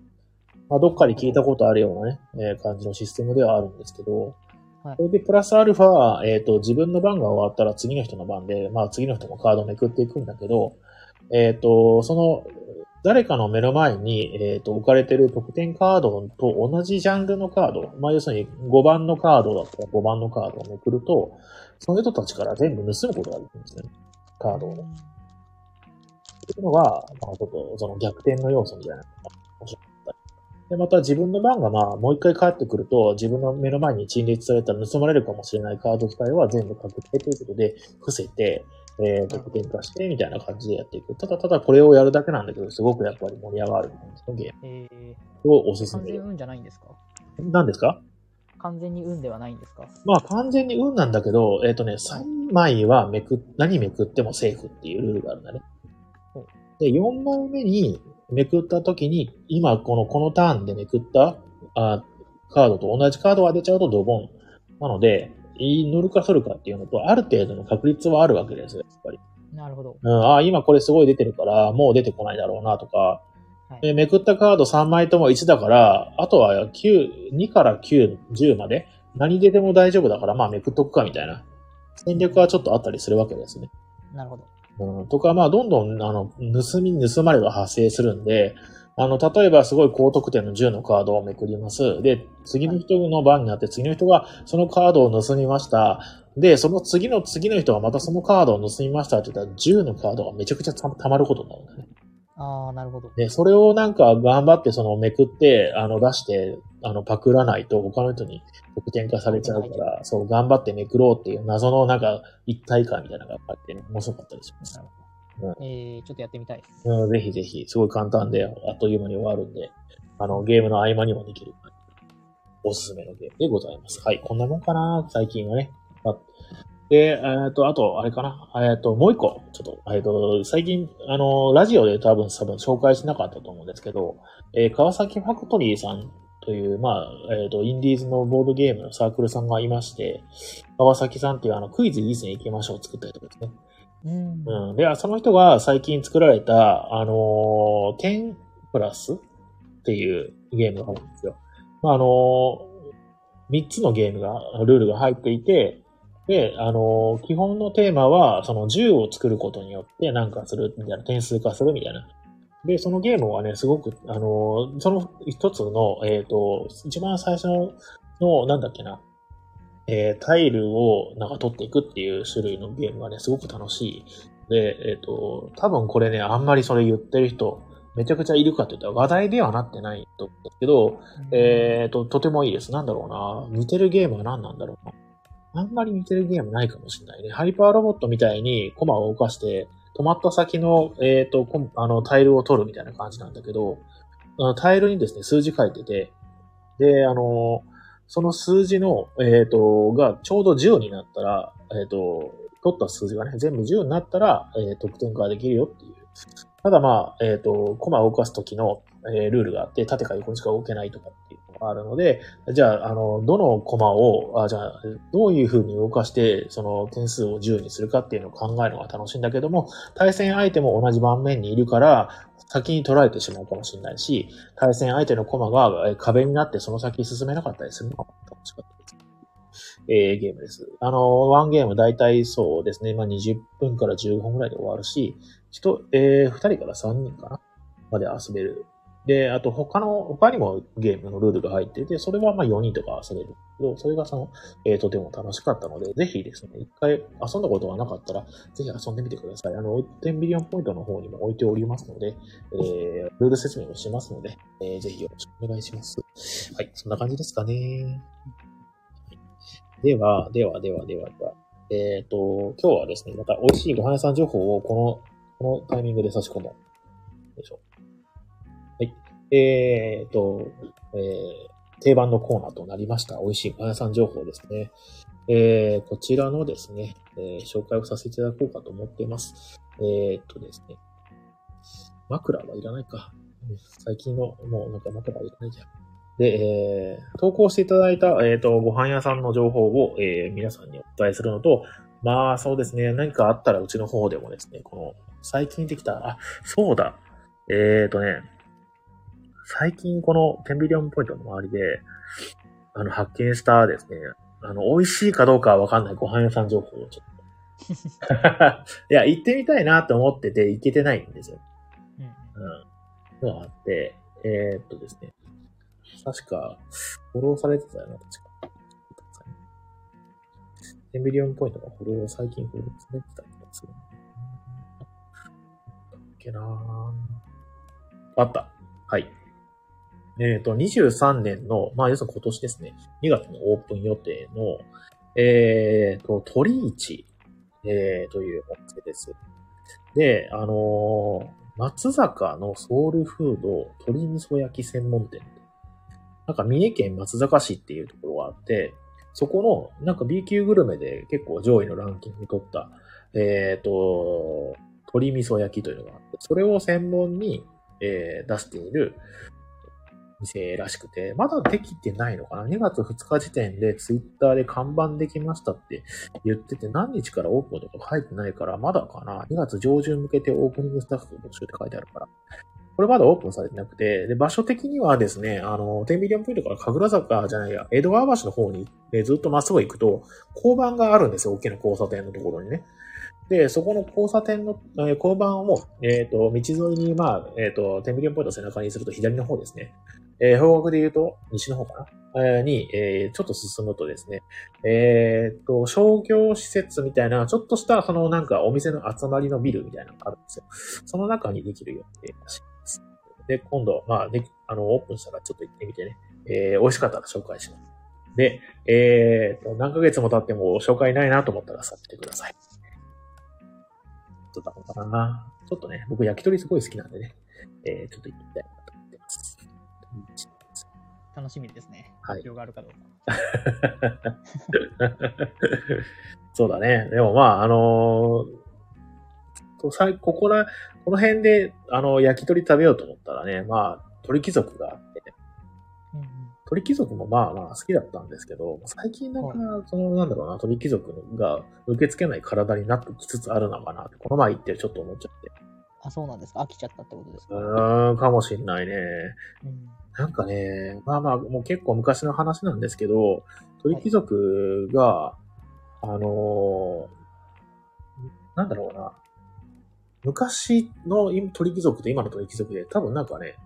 まあ、どっかで聞いたことあるようなね、えー感じのシステムではあるんですけど、はいそれでプラスアルファ、えっ、と、自分の番が終わったら次の人の番で、まあ次の人もカードをめくっていくんだけど、えっ、と、その、誰かの目の前に、えっ、と、置かれてる得点カードと同じジャンルのカード、まあ要するに5番のカードだったら5番のカードをめくると、その人たちから全部盗むことができるんですね。カードをね。っていうのが、まあちょっとその逆転の要素みたいなのが面白かったり。で、また自分の番がまあもう一回帰ってくると、自分の目の前に陳列されたら盗まれるかもしれないカード自体は全部確定ということで、伏せて、えー、得点化してみたいな感じでやっていく。ただただこれをやるだけなんだけど、すごくやっぱり盛り上がる感じのゲえー、ームをおすすめで。完全運じゃないんですか？何ですか？完全に運ではないんですか？まあ完全に運なんだけど、えっ、とね、3枚はめく、何めくってもセーフっていうルールがあるんだね。で、4枚目にめくった時に、今この、このターンでめくったあカードと同じカードが出ちゃうとドボン。なので、い乗るか反るかっていうのと、ある程度の確率はあるわけですよ、やっぱり。なるほど。うん、ああ、今これすごい出てるから、もう出てこないだろうなとか、はいでめくったカード3枚とも1だから、あとは9、2から9、10まで、何出ても大丈夫だから、まあめくっとくかみたいな、戦略はちょっとあったりするわけですね。なるほど。うん、とか、まあどんどん、あの、盗み、盗まれが発生するんで、あの、例えばすごい高得点の10のカードをめくります。で、次の人の番になって、次の人がそのカードを盗みました。で、その次の次の人がまたそのカードを盗みましたって言ったら、10のカードがめちゃくちゃたたまることになるんだね。ああ、なるほど。で、それをなんか頑張ってそのめくって、あの出して、あのパクらないと他の人に得点化されちゃうから、そう頑張ってめくろうっていう謎のなんか一体感みたいなのがあってね、面白かったりします。えー、ちょっとやってみたいです。うん、ぜひぜひ、すごい簡単で、あっという間に終わるんで、あの、ゲームの合間にもできる、おすすめのゲームでございます。はい、こんなもんかな、最近はね。あで、えっと、あと、あれかな、えっと、もう一個、ちょっと、えっと、最近、あの、ラジオで多分、多分紹介しなかったと思うんですけど、えー川崎ファクトリーさんという、まあ、えっ、と、インディーズのボードゲームのサークルさんがいまして、川崎さんっていうあの、クイズいい線行きましょうを作ったりとかですね。うん。うん。で、その人が最近作られた、あのー、10プラスっていうゲームがあるんですよ。まあ、あのー、3つのゲームが、ルールが入っていて、で、あのー基本のテーマは、その銃を作ることによってなんかするみたいな、点数化するみたいな。で、そのゲームはね、すごく、あのーその一つの、えっ、と、一番最初の、の、なんだっけな、えータイルをなんか取っていくっていう種類のゲームがね、すごく楽しい。で、えっ、と、多分これね、あんまりそれ言ってる人、めちゃくちゃいるかって言ったら話題ではなってないと思うんですけど、えっ、と、とてもいいです。なんだろうな。似てるゲームは何なんだろうな。あんまり似てるゲームないかもしれないね。ハイパーロボットみたいにコマを動かして、止まった先の、えっ、と、コあの、タイルを取るみたいな感じなんだけど、タイルにですね、数字書いてて、で、あの、その数字の、えっ、と、がちょうど10になったら、えっ、と、取った数字がね、全部10になったら、えー得点化できるよっていう。ただまあ、えっ、と、コマを動かすときの、えルールがあって、縦か横にしか動けないとかっていうがあるので、じゃあ、あの、どのコマを、あじゃあ、どういう風に動かして、その点数を10にするかっていうのを考えるのが楽しいんだけども、対戦相手も同じ盤面にいるから、先に取られてしまうかもしれないし、対戦相手のコマが壁になってその先進めなかったりするのが楽しかったです。えーゲームです。あの、ワンゲーム大体そうですね、まあ、20分から15分ぐらいで終わるし、人、えー、2人から3人かな？まで遊べる。で、あと他の、他にもゲームのルールが入ってて、それはまあ4人とか遊べるけど、それがその、えーとても楽しかったので、ぜひですね、一回遊んだことがなかったら、ぜひ遊んでみてください。あの、10ビリオンポイントの方にも置いておりますので、えー、ルール説明をしますので、えーぜひよろしくお願いします。はい、そんな感じですかね。では、では、では、では、では。えっ、と、今日はですね、また美味しいご飯屋さん情報をこの、このタイミングで差し込もう。よいしょ。はい。えっ、と、えー定番のコーナーとなりました。美味しいご飯屋さん情報ですね。えーこちらのですね、えー紹介をさせていただこうかと思っています。えっ、とですね、枕はいらないか。最近の、もうなんか枕はいらないじゃん。で、えー投稿していただいた、えっ、と、ご飯屋さんの情報を、えー皆さんにお伝えするのと、まあ、そうですね、何かあったらうちの方でもですね、この、最近できた、あ、そうだ、えっ、とね、最近この10ビリオンポイントの周りで、あの、発見したですね、あの、美味しいかどうかはわかんないご飯屋さん情報をちょっと。(laughs) いや、行ってみたいなと思ってて行けてないんですよ。うんうん。のがあって、えー、っとですね。確か、フォローされてたよな、確か。10ビリオンポイントがフォロー、最近フォローされてた気がする。だっけなぁあった。はい。えっ、と、23年の、まあ、要するに今年ですね、2月のオープン予定の、えっ、と、鳥市、えー、というお店です。で、あのー松坂のソウルフード鶏味噌焼き専門店。なんか三重県松坂市っていうところがあって、そこの、なんか B 級グルメで結構上位のランキングに取った、えっ、と、鶏味噌焼きというのがあって、それを専門に、えー出している店らしくて、まだできてないのかな ?2 月2日時点でツイッターで看板できましたって言ってて、何日からオープンとか書いてないから、まだかな ?2 月上旬向けてオープニングスタッフ募集って書いてあるから。これまだオープンされてなくて、で、場所的にはですね、あの、10ミリオンポイントから神楽坂じゃないや、江戸川橋の方に、えずっとまっすぐ行くと、交番があるんですよ、大きな交差点のところにね。で、そこの交差点の、えー交番をもう、えっ、と、道沿いに、まあ、えっ、と、テンビリオンポイント背中にすると左の方ですね。えー方角で言うと、西の方かな、えーに、えーちょっと進むとですね、えっ、と、商業施設みたいな、ちょっとした、そのなんかお店の集まりのビルみたいなのがあるんですよ。その中にできる予定らしです。で、今度、まあ、ね、あの、オープンしたらちょっと行ってみてね、えー美味しかったら紹介します。で、えっ、と、何ヶ月も経っても紹介ないなと思ったらさせてください。どうだろうかな。ちょっとね、僕焼き鳥すごい好きなんでね、えー、ちょっと行ってみたい。楽しみですね。はい広がるかどうか。(laughs) そうだね。でもまあ、あのーここら、この辺で、あの、焼き鳥食べようと思ったらね、まあ、鳥貴族があって、うんうん鳥貴族もまあまあ好きだったんですけど、最近なんか、そのなんだろうな、鳥貴族が受け付けない体になってきつつあるのかなって、この前行ってちょっと思っちゃって。あ、そうなんですか。飽きちゃったってことですうか。ーん、かもしんないね。うんなんかね、まあまあ、もう結構昔の話なんですけど、鳥貴族が、あのーなんだろうな、昔の鳥貴族と今の鳥貴族で多分なんかね、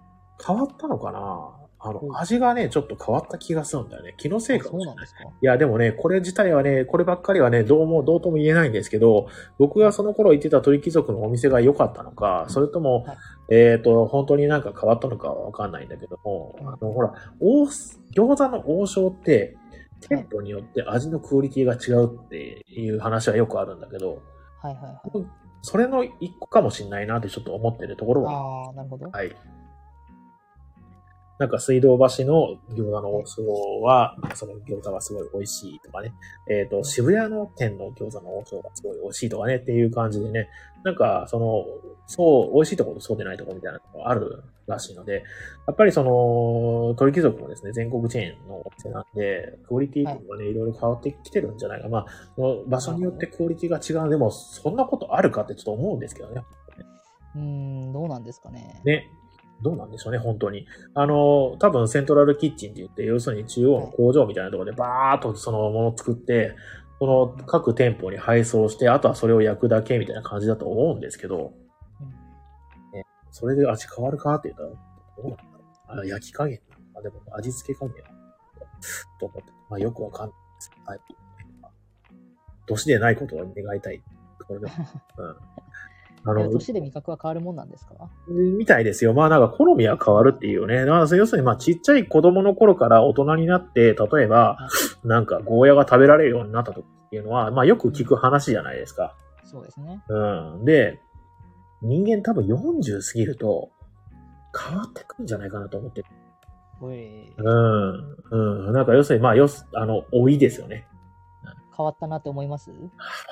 変わったのかな。あのう、ん味がね、ちょっと変わった気がするんだよね。気のせいあかもしれない。ですか。いや、でもね、これ自体はね、こればっかりはね、どうも、どうとも言えないんですけど、僕がその頃行ってた鳥貴族のお店が良かったのか、それとも、はいえっ、と、本当になんか変わったのかはわかんないんだけども、うんあの、ほら、王、餃子の王将って、店舗によって味のクオリティが違うっていう話はよくあるんだけど、はいはいはい。僕それの一個かもしんないなってちょっと思ってるところはああ、なるほど。はい。なんか水道橋の餃子の王将は、その餃子がすごい美味しいとかね。えっ、と、渋谷の店の餃子の王将がすごい美味しいとかねっていう感じでね。なんか、その、そう、美味しいところとそうでないところみたいなのがあるらしいので、やっぱりその、鳥貴族もですね、全国チェーンのお店なんで、クオリティとかね、い、ろいろ変わってきてるんじゃないか。まあ、その場所によってクオリティが違う。でも、そんなことあるかってちょっと思うんですけどね。うーん、どうなんですかね。ね。どうなんでしょうね、本当に。あの、多分セントラルキッチンって言って、要するに中央の工場みたいなところでバーっとそのものを作って、この各店舗に配送して、あとはそれを焼くだけみたいな感じだと思うんですけど、うんそれで味変わるかって言ったら、どうなんだろう。あ焼き加減あ、でも味付け加減と思って、まあよくわかんないです。はい。年でないことを願いたい。これでも (laughs) うん。あいや年で味覚は変わるもんなんですか？みたいですよ。まあなんか好みは変わるっていうよね。まあ要するにまあちっちゃい子供の頃から大人になって、例えばなんかゴーヤが食べられるようになったとっていうのは、まあよく聞く話じゃないですか。そうですね。うん。で、人間多分40過ぎると変わってくんじゃないかなと思ってる。うん。うん。なんか要するにまあよす、あの、老いですよね。変わったなって思います？わ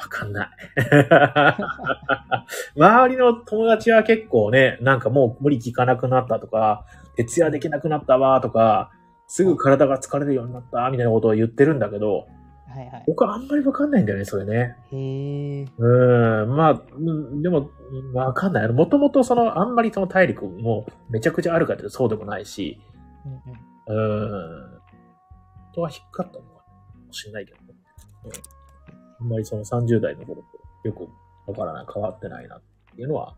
かんない。(laughs) 周りの友達は結構ね、なんかもう無理効かなくなったとか、徹夜できなくなったわとか、すぐ体が疲れるようになったみたいなことを言ってるんだけど、はいはい。僕はあんまりわかんないんだよね、それね。へえ。うん、まあ、うんでも、うんわかんない。もともとその、あんまりその体力もめちゃくちゃあるかっていうとそうでもないし、うんうん。うん、人は低かったのかもしれないけどあんまりその30代の頃とよくわからない、変わってないなっていうのは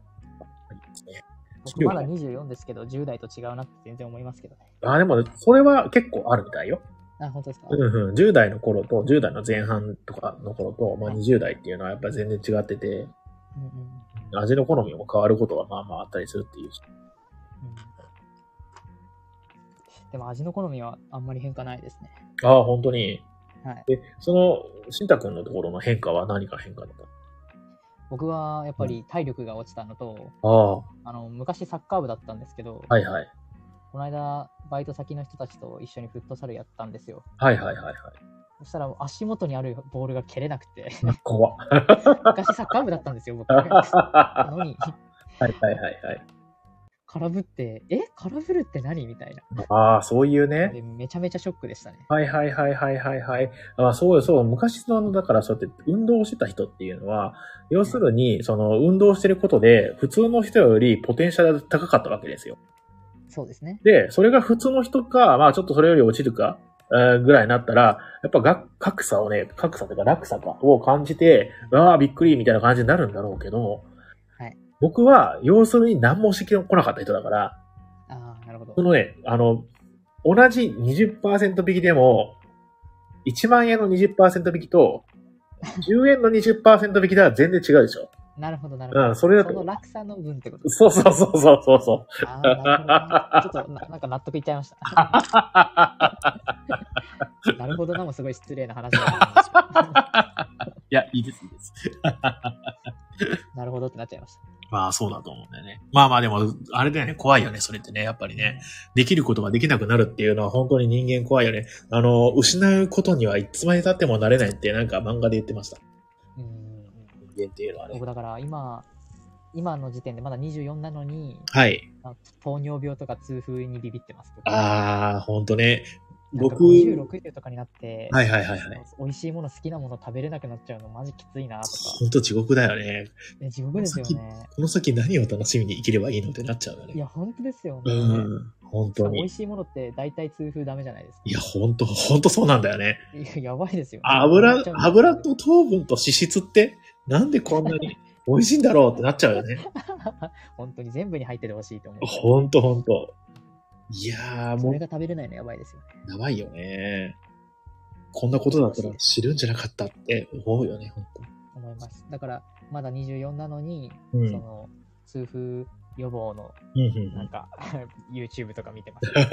ありますね。僕まだ24ですけど、10代と違うなって全然思いますけどね。あ、でも、それは結構あるみたいよ。あ、本当ですか、うんうん。10代の頃と、10代の前半とかの頃と、まあ20代っていうのはやっぱり全然違ってて、うんうん味の好みも変わることがまあまああったりするっていう。うんでも味の好みはあんまり変化ないですね。ああ、本当に。はい。で、その、しんたくんのところの変化は何か変化だっ僕はやっぱり体力が落ちたのと、たああ、あの、昔サッカー部だったんですけど、はいはい。この間、バイト先の人たちと一緒にフットサルやったんですよ。はいはいはいはい。そしたら足元にあるボールが蹴れなくて、怖っ。昔サッカー部だったんですよ、僕。(laughs) はのに、いはいはいはい。空振って、え？空振るって何？みたいな。ああ、そういうね。で、めちゃめちゃショックでしたね。はいはいはいはいはいはい。あそうよそう。昔のあの、だからそうやって運動をしてた人っていうのは、要するに、その運動してることで、普通の人よりポテンシャルが高かったわけですよ。そうですね。で、それが普通の人か、まあちょっとそれより落ちるか、えーぐらいになったら、やっぱが格差をね、格差というか落差かを感じて、ああ、びっくりみたいな感じになるんだろうけど、はい僕は、要するに何もしてこなかった人だから、ああ、なるほどそ。のね、あの、同じ20%引きでも、1万円の20%引きと、(laughs) 10円の20%引きでは全然違うでしょ。なるほど、なるほど。うんそれだとその落差の分ってことそうそうそうそうそうそう。ああ、なるほどな。ちょっとな、なんか納得いっちゃいました。(laughs) なるほどなもすごい失礼な話 (laughs) いや、いいです、いいです。なるほどってなっちゃいました。まあ、そうだと思うんだよね。まあまあ、でも、あれだよね、怖いよね、それってね。やっぱりね、できることができなくなるっていうのは本当に人間怖いよね。あの、失うことにはいつまで経ってもなれないって、なんか漫画で言ってました。うん。人間っていうのはね僕。だから今、今の時点でまだ24なのに、はい。あ糖尿病とか痛風にビビってます。あー、ほんとね。僕、50、60とかになって、はいはいはいはい。美味しいもの、好きなもの食べれなくなっちゃうのマジきついなとか。ほんと地獄だよね。ね、地獄ですよね。この先何を楽しみに生きればいいのってなっちゃうよね。いや、本当ですようね。ん。本当に。美味しいものって大体痛風ダメじゃないですか。いや、ほんと、ほんとそうなんだよね。いや、やばいですよ、ね。油、油と糖分と脂質って、なんでこんなに美味しいんだろうってなっちゃうよね。(laughs) 本当に全部に入っててほしいと思う。ほんとほんと。いやー、もうそれ、が食べれないのやばいですよね。やばいよね。こんなことだったら知るんじゃなかったって思うよね、ほんと。思います。だから、まだ24なのに、うん。うんその、痛風予防の、うんなんか、(laughs) YouTube とか見てます。(laughs) だ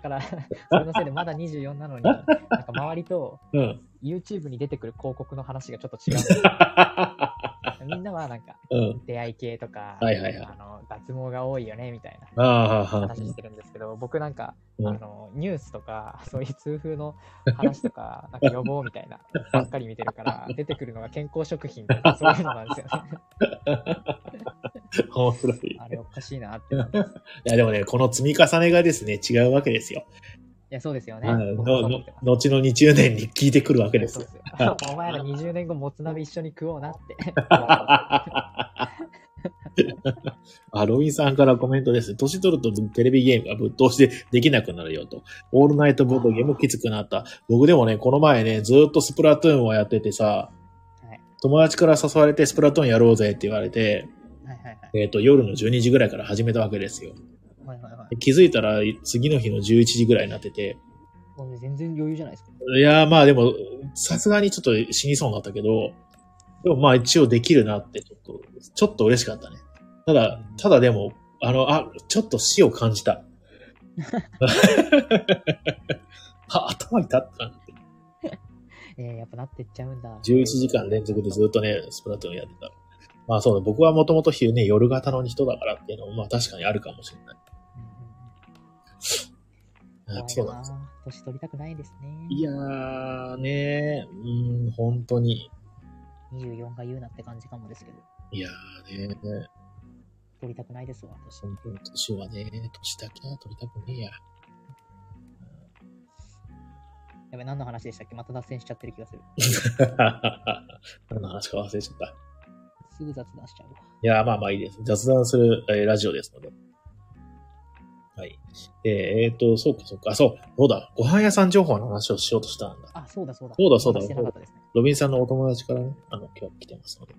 から、それのせいでまだ24なのに、なんか周りとうん。うん。YouTube に出てくる広告の話がちょっと違うんで。(laughs) みんなはなんか、うん。出会い系とか、はいはいはいあの脱毛が多いよね、みたいな。話してるんですけど、僕なんか、うんあの、ニュースとか、そういう痛風の話とか、(laughs) なんか予防みたいな、ばっかり見てるから、出てくるのが健康食品とか、そういうのなんですよね。(laughs) 面白い。いあれおかしいなって思います。や、でもね、この積み重ねがですね、違うわけですよ。いや、そうですよね。はいのの後の20年に聞いてくるわけです。ですよ。お前ら20年後、もつ鍋一緒に食おうなって。(laughs) あ、ロビンさんからコメントです。年取るとテレビゲームがぶっ通しでできなくなるよと。オールナイトボードゲームきつくなった。僕でもね、この前ね、ずーっとスプラトゥーンをやっててさ、はい友達から誘われてスプラトゥーンやろうぜって言われて、はいはいはい。えっ、と、夜の12時ぐらいから始めたわけですよ。はいはいはで気づいたら次の日の11時ぐらいになってて、い。もう全然余裕じゃないですか。いやーまあでも、さすがにちょっと死にそうになったけど、でもまあ一応できるなってちょっと、ちょっと嬉しかったね。ただ、ただでも、あの、あ、ちょっと死を感じた。(laughs) あ、頭痛ったなって。(laughs) えー、やっぱなってっちゃうんだ。11時間連続でずっとね、スプラトゥーンやってた。まあそうだ、僕はもともと昼ね、夜型の人だからっていうのも、まあ確かにあるかもしれない。あそうなんです。年取りたくないですね。いやーねうん、本当に。24が言うなって感じかもですけど、いやーね取りたくないですわ、私。本当に年はね、年だけは取りたくねえや。やべ、何の話でしたっけ？また脱線しちゃってる気がする。(laughs) 何の話か忘れちゃった。すぐ雑談しちゃうわ。いや、まあまあいいです。雑談する、えーラジオですので。はい。えーえーと、そうかそうか。あ、そう。どうだ。ご飯屋さん情報の話をしようとしたんだ。あ、そうだそうだ。そうだそうだね。ロビンさんのお友達からね、あの、今日来てますので。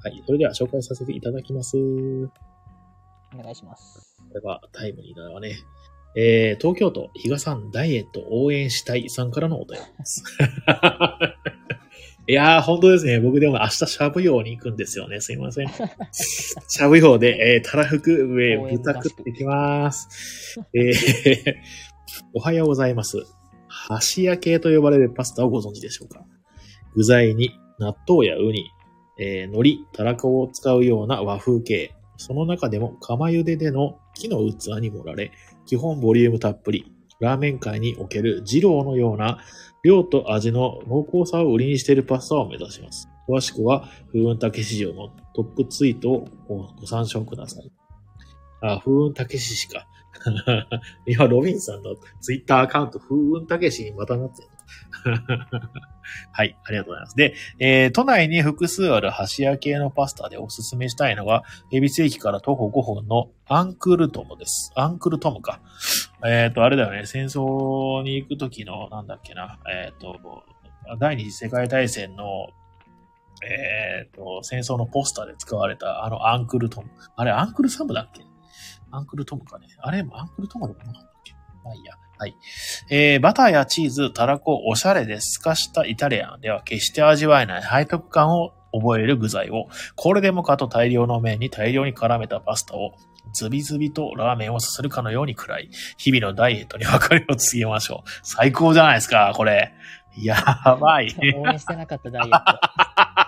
はい。それでは紹介させていただきます。お願いします。これはタイムリーだわね。えー、東京都、比嘉さんダイエット応援したいさんからのお便りです。(laughs) いやー、本当ですね。僕でも明日しゃぶ用に行くんですよね。すいません。しゃぶ用で、えー、たらふく、えー、応援豚食ってきます。えー、おはようございます。箸焼系と呼ばれるパスタをご存知でしょうか？具材に納豆やウニ、えー、海苔、たらこを使うような和風系。その中でも釜茹ででの木の器に盛られ、基本ボリュームたっぷり。ラーメン界における二郎のような量と味の濃厚さを売りにしているパスタを目指します。詳しくは、風雲竹市場のトップツイートをご参照ください。あ、風雲竹市しか。(laughs) 今、ロビンさんのツイッターアカウント、風雲竹市にまたなってる。(laughs) はい、ありがとうございます。で、えー都内に複数ある箸屋系のパスタでおすすめしたいのが、恵比寿駅から徒歩5分のアンクルトムです。アンクルトムか。えっ、と、あれだよね、戦争に行く時の、なんだっけな、えっ、と、第二次世界大戦の、えっ、と、戦争のポスターで使われたあのアンクルトム。あれ、アンクルサムだっけ？アンクルトムかね。あれ、アンクルトムでもなかったっけ？まあいいや。はい。えーバターやチーズ、たらこ、おしゃれで透かしたイタリアンでは決して味わえない背徳感を覚える具材を、これでもかと大量の麺に大量に絡めたパスタを、ズビズビとラーメンをすするかのように食らい、日々のダイエットに別れを告げましょう。(laughs) 最高じゃないですか、これ。やばい。応援してなかったダイエット。(laughs)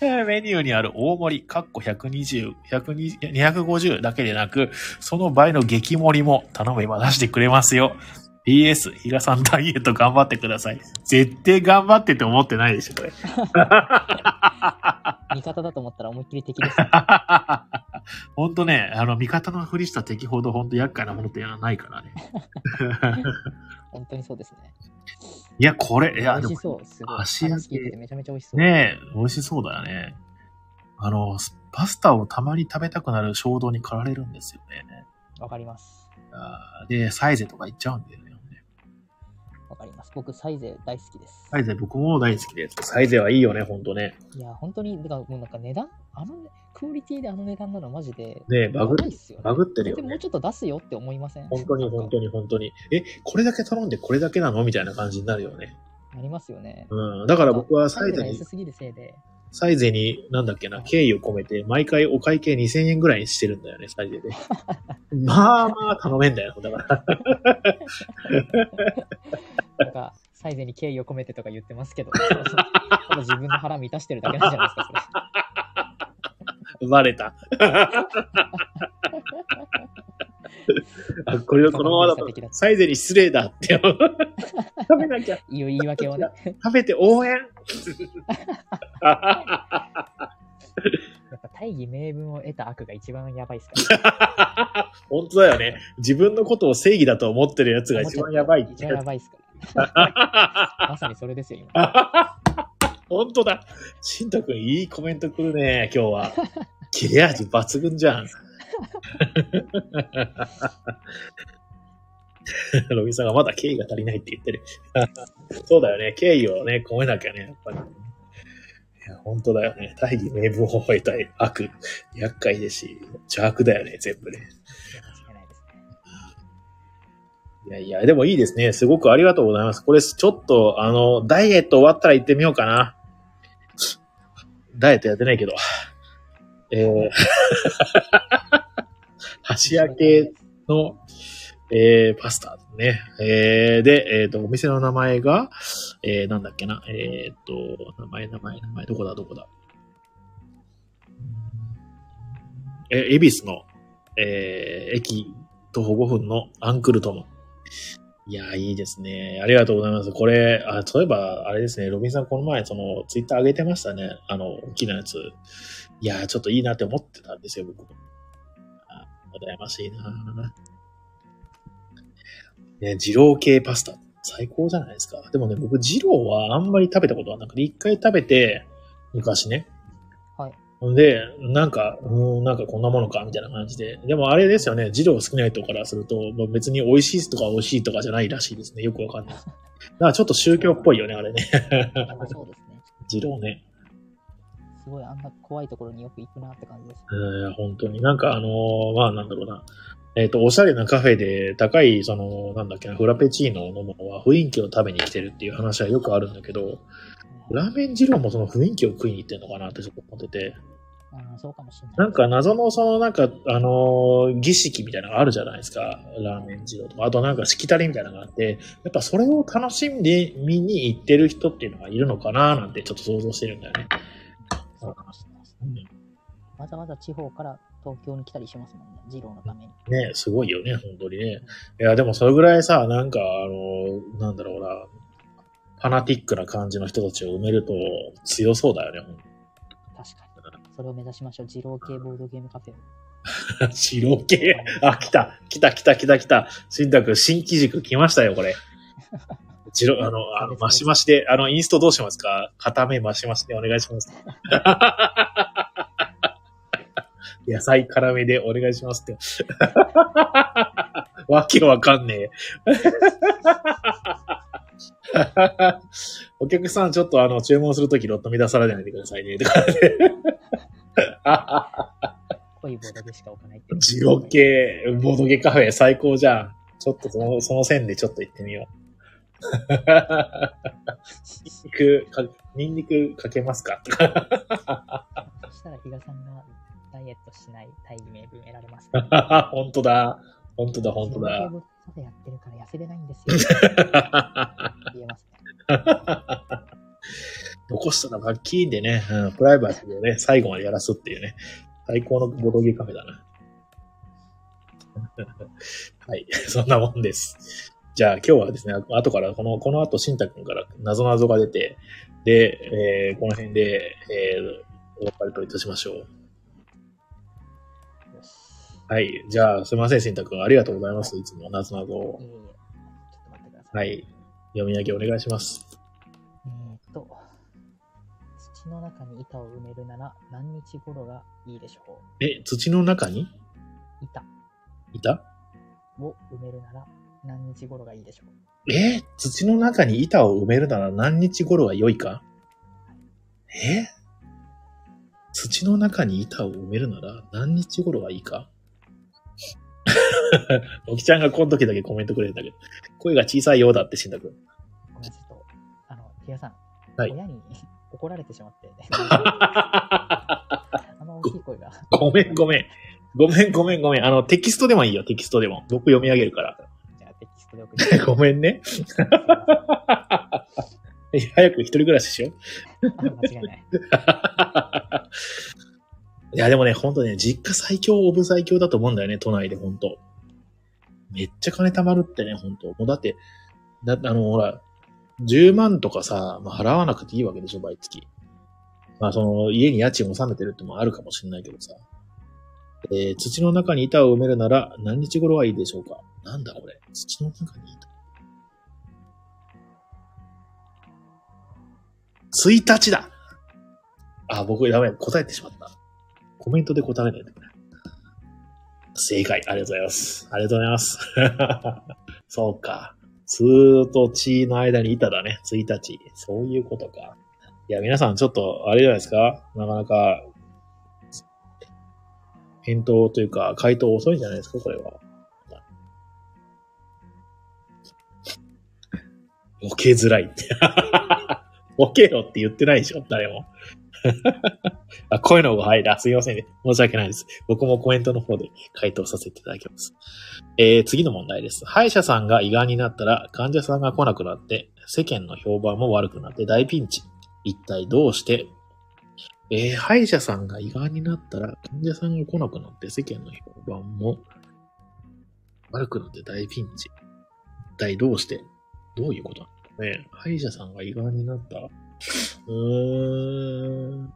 メニューにある大盛り、かっこ120、120 250だけでなく、その倍の激盛りも頼めば出してくれますよ。PS、比嘉さんダイエット頑張ってください。絶対頑張ってって思ってないでしょ、これ。(laughs) 味方だと思ったら思いっきり敵です。ほんとね、あの、味方のふりした敵ほどほんと厄介なものってないからね。本当にそうですね。いや、これ、いや、でも美味しそう。すごい。足焼きててめちゃめちゃ美味しそう。ねえ、美味しそうだよね。あの、パスタをたまに食べたくなる衝動に駆られるんですよね。わかります。あーで、サイゼとか行っちゃうんだよね。わかります。僕、サイゼ大好きです。サイゼ僕も大好きです。サイゼはいいよね、ほんとね。いや、本当に、だからもうなんか値段あのね、クオリティであの値段なのマジで、ねバグっすよね。バグってるよね。もうちょっと出すよって思いません？本当に本当に本当に。え、これだけ頼んでこれだけなのみたいな感じになるよね。ありますよね。うん。だから僕はサイゼにサイゼが安、すぎるせいで、サイゼに、なんだっけな、敬意を込めて、毎回お会計2000円ぐらいにしてるんだよね、サイゼで。(laughs) まあまあ頼めんだよ、だから。なんか、サイゼに敬意を込めてとか言ってますけど、ただ自分の腹満たしてるだけなんじゃないですか、バレた。(laughs) あこれをこのままだと、サイゼに失礼だって。食べなきゃ、それ。いいよ言い訳をね。食べて応援やっぱ大義名分を得た悪が一番やばいっすから。本当だよね。自分のことを正義だと思ってるやつが一番やばい一番やばいっすから。まさにそれですよ、今。(laughs) 本当だ。しんたくんいいコメントくるね、今日は。切れ味抜群じゃん。(laughs) ロビンさんがまだ敬意が足りないって言ってる。(laughs) そうだよね。敬意をね、込めなきゃね、やっぱり。いや、本当だよね。大義名分を得たい悪。厄介ですし、邪悪だよね、全部ね。い。やいや、でもいいですね。すごくありがとうございます。これ、ちょっと、あの、ダイエット終わったら行ってみようかな。ダイエットやってないけど。えー、(laughs) 箸焼けの、えー、パスタね。えー、で、えっ、と、お店の名前が、えー、なんだっけな。えっ、と、名前、名前、名前、どこだ、どこだ。えー、恵比寿の、えー、駅、徒歩5分のアンクルトム。いやー、いいですね。ありがとうございます。これ、あ、そういえば、あれですね、ロビンさんこの前、その、ツイッター上げてましたね。あの、大きなやつ。いやー、ちょっといいなって思ってたんですよ、僕も。あ、羨ましいなね、二郎系パスタ。最高じゃないですか。でもね、僕、二郎はあんまり食べたことはなくて、一回食べて、昔ね。はい。で、なんか、うーん、なんかこんなものか、みたいな感じで。でもあれですよね、二郎好きな人からすると、まあ、別に美味しいとか美味しいとかじゃないらしいですね。よくわかんない。(laughs) だからちょっと宗教っぽいよね、あれね。そうですね。二郎ね。すごいあんな怖いところによく行くなって感じです。えー、本当に。なんかあのーまあなんだろうな。えっ、と、おしゃれなカフェで高い、その、なんだっけな、フラペチーノを飲むのは雰囲気を食べに来てるっていう話はよくあるんだけど、ラーメン二郎もその雰囲気を食いに行ってんのかなってちょっと思ってて、ああ、そうかもしれない。なんか謎のそのなんか、あのー儀式みたいなのがあるじゃないですか。ラーメン二郎とか。あとなんかしきたりみたいなのがあって、やっぱそれを楽しんで見に行ってる人っていうのがいるのかななんてちょっと想像してるんだよね。そうかもしれないですね。わざわざ地方から東京に来たりしますもんね。二郎のために。ねすごいよね、本当にね。いや、でもそれぐらいさ、なんか、あの、なんだろうな、ファナティックな感じの人たちを埋めると強そうだよね、確かに。それを目指しましょう。二郎系ボードゲームカフェを。(laughs) 白系？あ、来た、来た、来た、来た、来た。新宅、新機軸来ましたよ、これ。ジロ、(laughs) あの、あの、マシマシで、あの、インストどうしますか？片目マシマシでお願いします。(laughs) 野菜辛めでお願いしますって。(laughs) わけわかんねえ。(laughs) お客さん、ちょっとあの、注文するときロット乱されないでくださいね。とかね濃いボードでしか置かないっていう。ジロ系、ボードゲカフェ最高じゃん。ちょっとその、その線でちょっと行ってみよう。ニンニクか、ニンニクかけますか？(laughs) そしたら比嘉さんがダイエットしない大義名分得られますか？ら。(laughs) 本当だ。本当だ、本当だ。そうやってるから痩せれないんですよ。(laughs) 言えますね。(laughs) 残したらバッキーンでね、うん、プライバシーをね、最後までやらすっていうね、最高のボドゲカフェだな。はい、そんなもんです。じゃあ今日はですね、後から、この、この後、しんたくんから謎々が出て、で、えーこの辺で、えーお別れといたしましょう。はい。じゃあ、すいません、しんたくん。ありがとうございます。いつも謎々をい。えいえ。ちょっと待ってくださ。はいい。読み上げお願いします。えーっと、土の中に板を埋めるなら何日頃がいいでしょえ、土の中に？う板？いたを埋めるなら何日頃がいいでしょう？え土の中に板を埋めるなら何日頃が良いか？え？土の中に板を埋めるなら何日頃がいいか？(laughs) おきちゃんがこの時だけコメントくれるんだけど、声が小さいようだって死んだくん。ごめん、ちょっと、あの、比嘉さん、はい親に怒られてしまって、(laughs) あの大きい声が。ごめんごめん。ごめんごめんごめん。あの、テキストでもいいよ、テキストでも。僕読み上げるから。じゃあ、テキストで送って。(laughs) ごめんね。早く一人暮らししよう。あ間違いない。いや、でもね、ほんとね、実家最強オブ最強だと思うんだよね、都内でほんと。めっちゃ金貯まるってね、ほんと。もうだって、だってあの、ほら、10万とかさ、まあ、払わなくていいわけでしょ、毎月。まあ、その、家に家賃を納めてるってもあるかもしれないけどさ。えー土の中に板を埋めるなら何日頃はいいでしょうか？なんだこれ。土の中に板。1日だあ、僕、ダメ、答えてしまった。コメントで答えないでくれ。正解。ありがとうございます。ありがとうございます。(laughs) そうか。つーとちの間に板だね。1日。そういうことか。いや、皆さんちょっと、あれじゃないですかなかなか、返答というか、回答遅いんじゃないですかこれは。ボケづらいって。(laughs) ボケろって言ってないでしょ誰も。(laughs) あ、声の方が早いな。すいませんね。申し訳ないです。僕もコメントの方で回答させていただきます。えー、次の問題です。歯医者さんが胃がんになったら患者さんが来なくなって、世間の評判も悪くなって大ピンチ。一体どうして？えー、歯医者さんが胃がんになったら患者さんが来なくなって世間の評判も悪くなって大ピンチ。一体どうして？どういうこと？なんだろうね。歯医者さんが胃がんになったうーん。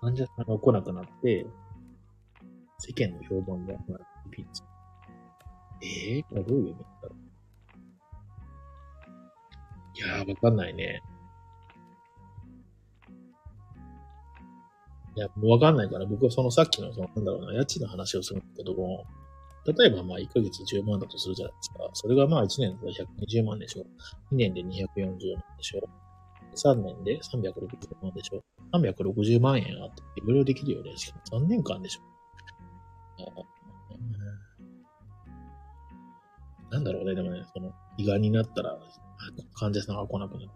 患者さんが来なくなって、世間の評判が悪くなってピンチ。えー、どういう意味だろう？いやー、わかんないね。いや、もうわかんないから、僕はそのさっきの、その、なんだろうな、家賃の話をするんだけども、例えばまあ1ヶ月10万だとするじゃないですか。それがまあ1年で120万でしょ。2年で240万でしょ。3年で360万でしょ。360万円あっていろいろできるよね。しかも3年間でしょ。うなんだろうね、でもね、その、胃がんになったら、患者さんが来なくなって。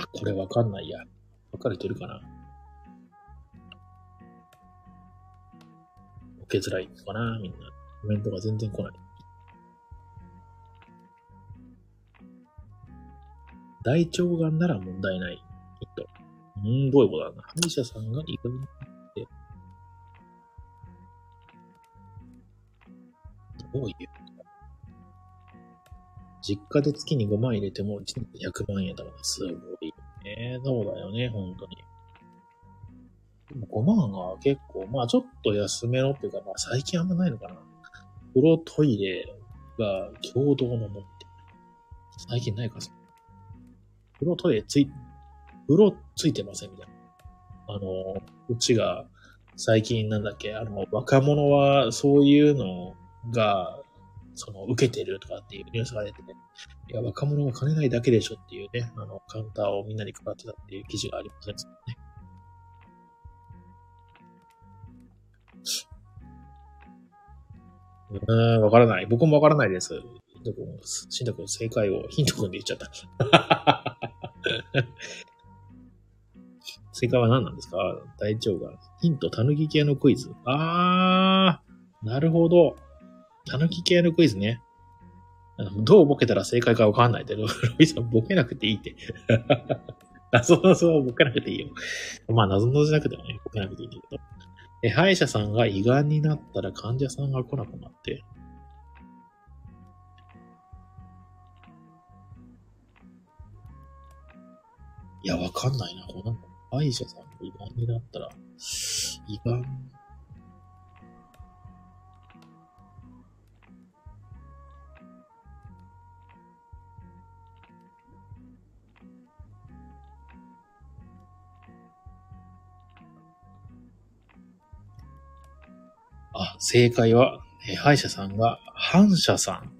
あ、これわかんないや。わかる人いるかなけづらいのかなみんな。コメントが全然来ない。大腸がんなら問題ない。きっと。うん、どういうことだな歯医者さんが胃がんにって、どういう実家で月に5万入れても1年で100万円だからすごいね。そうだよね、本当に。5万は結構、まあちょっと安めのっていうか、まあ最近あんまないのかな。風呂トイレが共同のもって。最近ないかさ。風呂トイレつい、風呂ついてませんみたいな。あの、うちが最近なんだっけ、あの、若者はそういうのが、その、受けてるとかっていうニュースが出てね。いや、若者は金ないだけでしょっていうね、あの、カウンターをみんなに配ってたっていう記事がありますね。うん、わからない。僕もわからないです。ヒント君、しんた君正解をヒント君で言っちゃった。(laughs) 正解は何なんですか？大腸が。ヒント、たぬき系のクイズ。あー、なるほど。たぬき系のクイズね。どうボケたら正解かわかんないけど、ロイさんボケなくていいって。(laughs) 謎々はボケなくていいよ。まあ、謎々じゃなくてもね、ボケなくていいんだけど。え、歯医者さんが胃がんになったら患者さんが来なくなって。いや、わかんないな。こうなんか歯医者さんが胃がんになったら、胃がん、あ、正解は、えー歯医者さんが反社さん。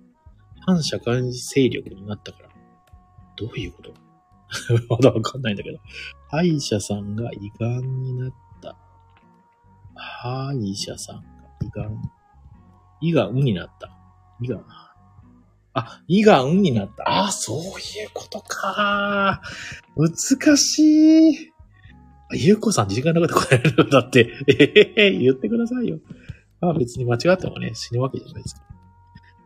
反社会勢力になったから。どういうこと？(laughs) まだわかんないんだけど。歯医者さんが胃がんになった。歯医者さんが胃がん。胃がんになった。胃がん。あ、胃がんになった。あ、そういうことか。難しい。ゆうこさん時間なくて答えるんだって。えへへ、言ってくださいよ。まあ別に間違ってもね、死ぬわけじゃないですか。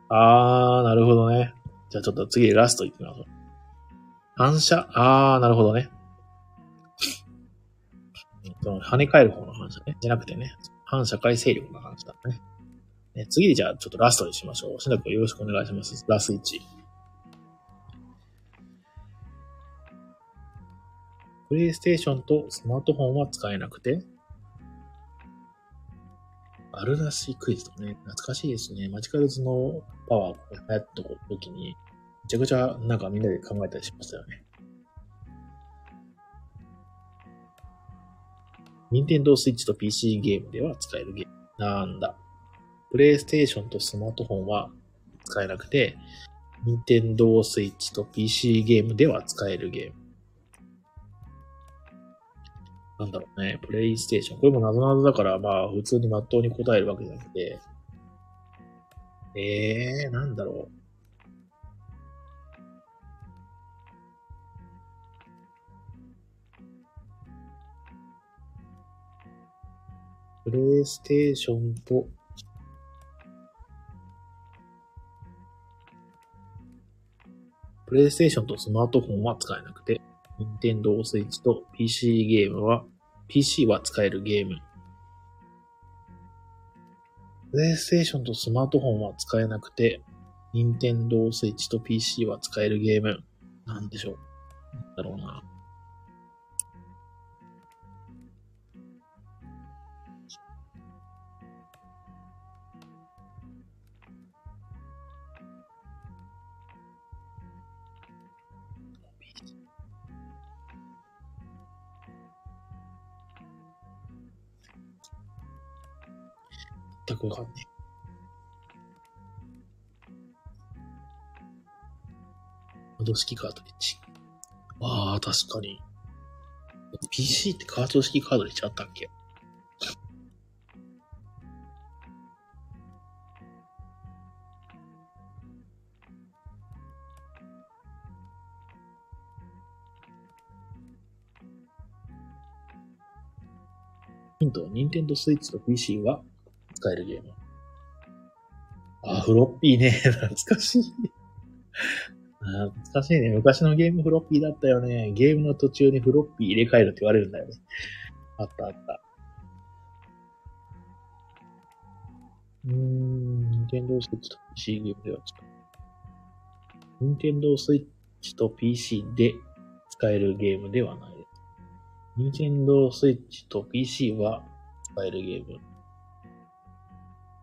あー、なるほどね。じゃあちょっと次ラストいきましょう。反射？あー、なるほどね。その跳ね返る方の反射ね。じゃなくてね、反社会勢力の話だね。ね次でじゃあちょっとラストにしましょう。しなくよろしくお願いします。ラス1。プレイステーションとスマートフォンは使えなくて、あるらしいクイズとかね、懐かしいですね。マジカルズのパワーが流行った時に、めちゃくちゃなんかみんなで考えたりしましたよね。任天堂スイッチと PC ゲームでは使えるゲーム。なんだ。プレイステーションとスマートフォンは使えなくて、任天堂スイッチと PC ゲームでは使えるゲーム。なんだろうね、プレイステーション。これも謎々だから、まあ、普通に真っ当に答えるわけじゃなくて、えー、なんだろう。プレイステーションと、プレイステーションとスマートフォンは使えなくて、Nintendo Switch と PC ゲームは、PC は使えるゲーム。プレイステーションとスマートフォンは使えなくて、任天堂スイッチと PC は使えるゲーム。なんでしょう。なんだろうな。全くわかんねえ。カード式カートリッジ。ああ、確かに。PC ってカード式カードリッジあったっけ？ヒント、任天堂スイッチと PC は使えるゲーム。あ、フロッピーね。(laughs) 懐かしい。懐かしいね。昔のゲームフロッピーだったよね。ゲームの途中にフロッピー入れ替えるって言われるんだよね。あったあった。うーん、任天堂スイッチと PC ゲームでは使う。任天堂スイッチと PC で使えるゲームではないです。Nintendo Switch と PC は使えるゲーム。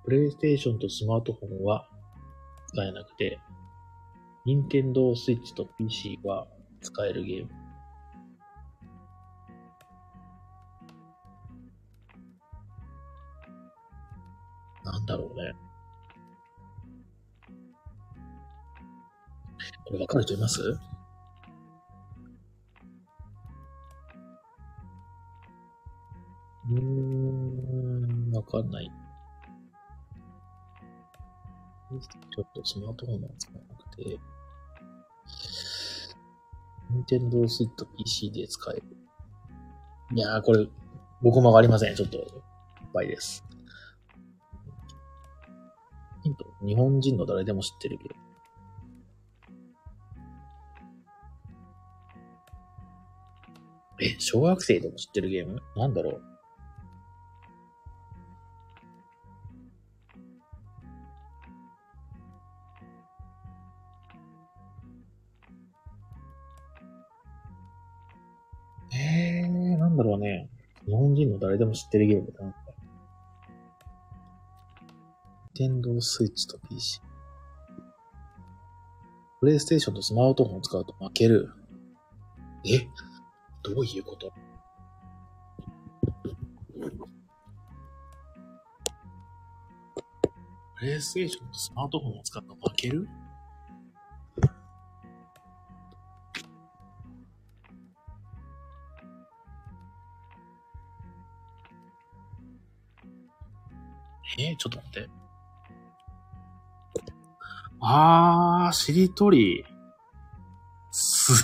PlayStation とスマートフォンは使えなくて、Nintendo Switch と PC は使えるゲーム。なんだろうね。これわかる人います？うーん、わかんない。ちょっとスマートフォンは使わなくて、Nintendo Switch PC で使える。いやー、これ、僕もわかりません。ちょっと、いっぱいです。ヒント、日本人の誰でも知ってるけど。え、小学生でも知ってるゲーム？なんだろうね。日本人の誰でも知ってるゲームだな。Nintendo Switch と PC。プレイステーションとスマートフォンを使うと負ける。え？どういうこと？プレイステーションとスマートフォンを使うと負ける？えー、ちょっと待って。あー、しりとり。す、(laughs)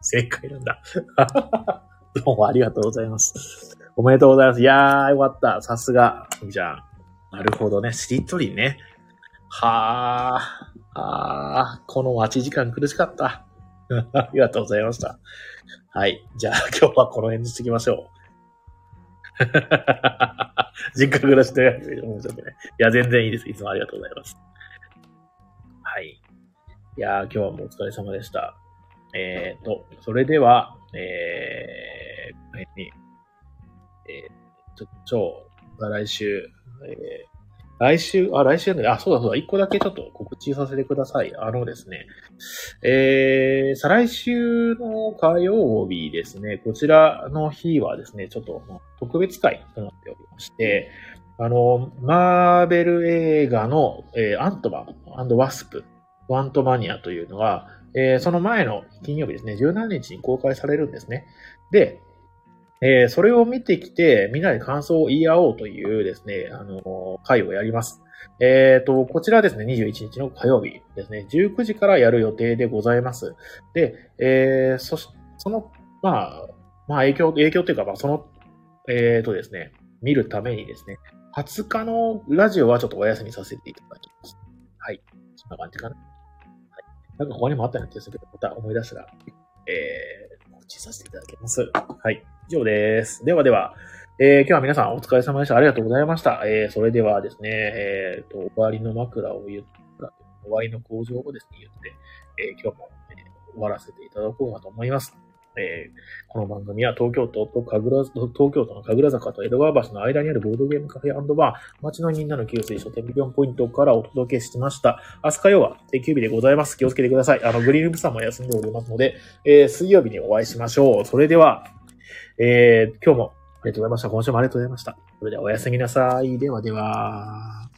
正解なんだ。(laughs) どうもありがとうございます。おめでとうございます。いやー、よかった。さすが。じゃあ、なるほどね。しりとりね。はー。あー、この待ち時間苦しかった。(laughs) ありがとうございました。はい。じゃあ、今日はこの辺にしておきましょう。実家暮らしで面白くな。いいや、全然いいです。いつもありがとうございます。はい。いや、今日はもうお疲れ様でした。えーと、それでは、えー、この辺に、えー、ちょ、超、来週、えー来週、あ、来週ね、あ、そうだそうだ、一個だけちょっと告知させてください。あのですね、えー、再来週の火曜日ですね、こちらの日はですね、ちょっと特別会となっておりまして、あの、マーベル映画の、えーアントマンワスプ、ワントマニアというのが、えーその前の金曜日ですね、17日に公開されるんですね。で、えーそれを見てきて、みんなで感想を言い合おうというですね、あの、会をやります。えっ、と、こちらですね、21日の火曜日ですね、19時からやる予定でございます。で、えーそし、その、まあ、まあ影響、影響というか、まあその、えっ、とですね、見るためにですね、20日のラジオはちょっとお休みさせていただきます。はい。そんな感じかな。はい。なんか他にもあったような気がするけど、また思い出したら、えー、知させていただきます。はい。以上です。ではでは、えー、今日は皆さんお疲れ様でした。ありがとうございました。えー、それではですね、えーと、終わりの枕を言った、終わりの向上をですね、言って、え今日も、え終わらせていただこうかと思います。えーこの番組は東京都と神楽、東京都の神楽坂と江戸川橋の間にあるボードゲームカフェバー、街のみんなの給水書店ビリオンポイントからお届けしました。明日火曜は定休日でございます。気をつけてください。あの、グリーンループさんも休んでおりますので、えー水曜日にお会いしましょう。それでは、えー今日もありがとうございました。今週もありがとうございました。それではおやすみなさい。ではでは。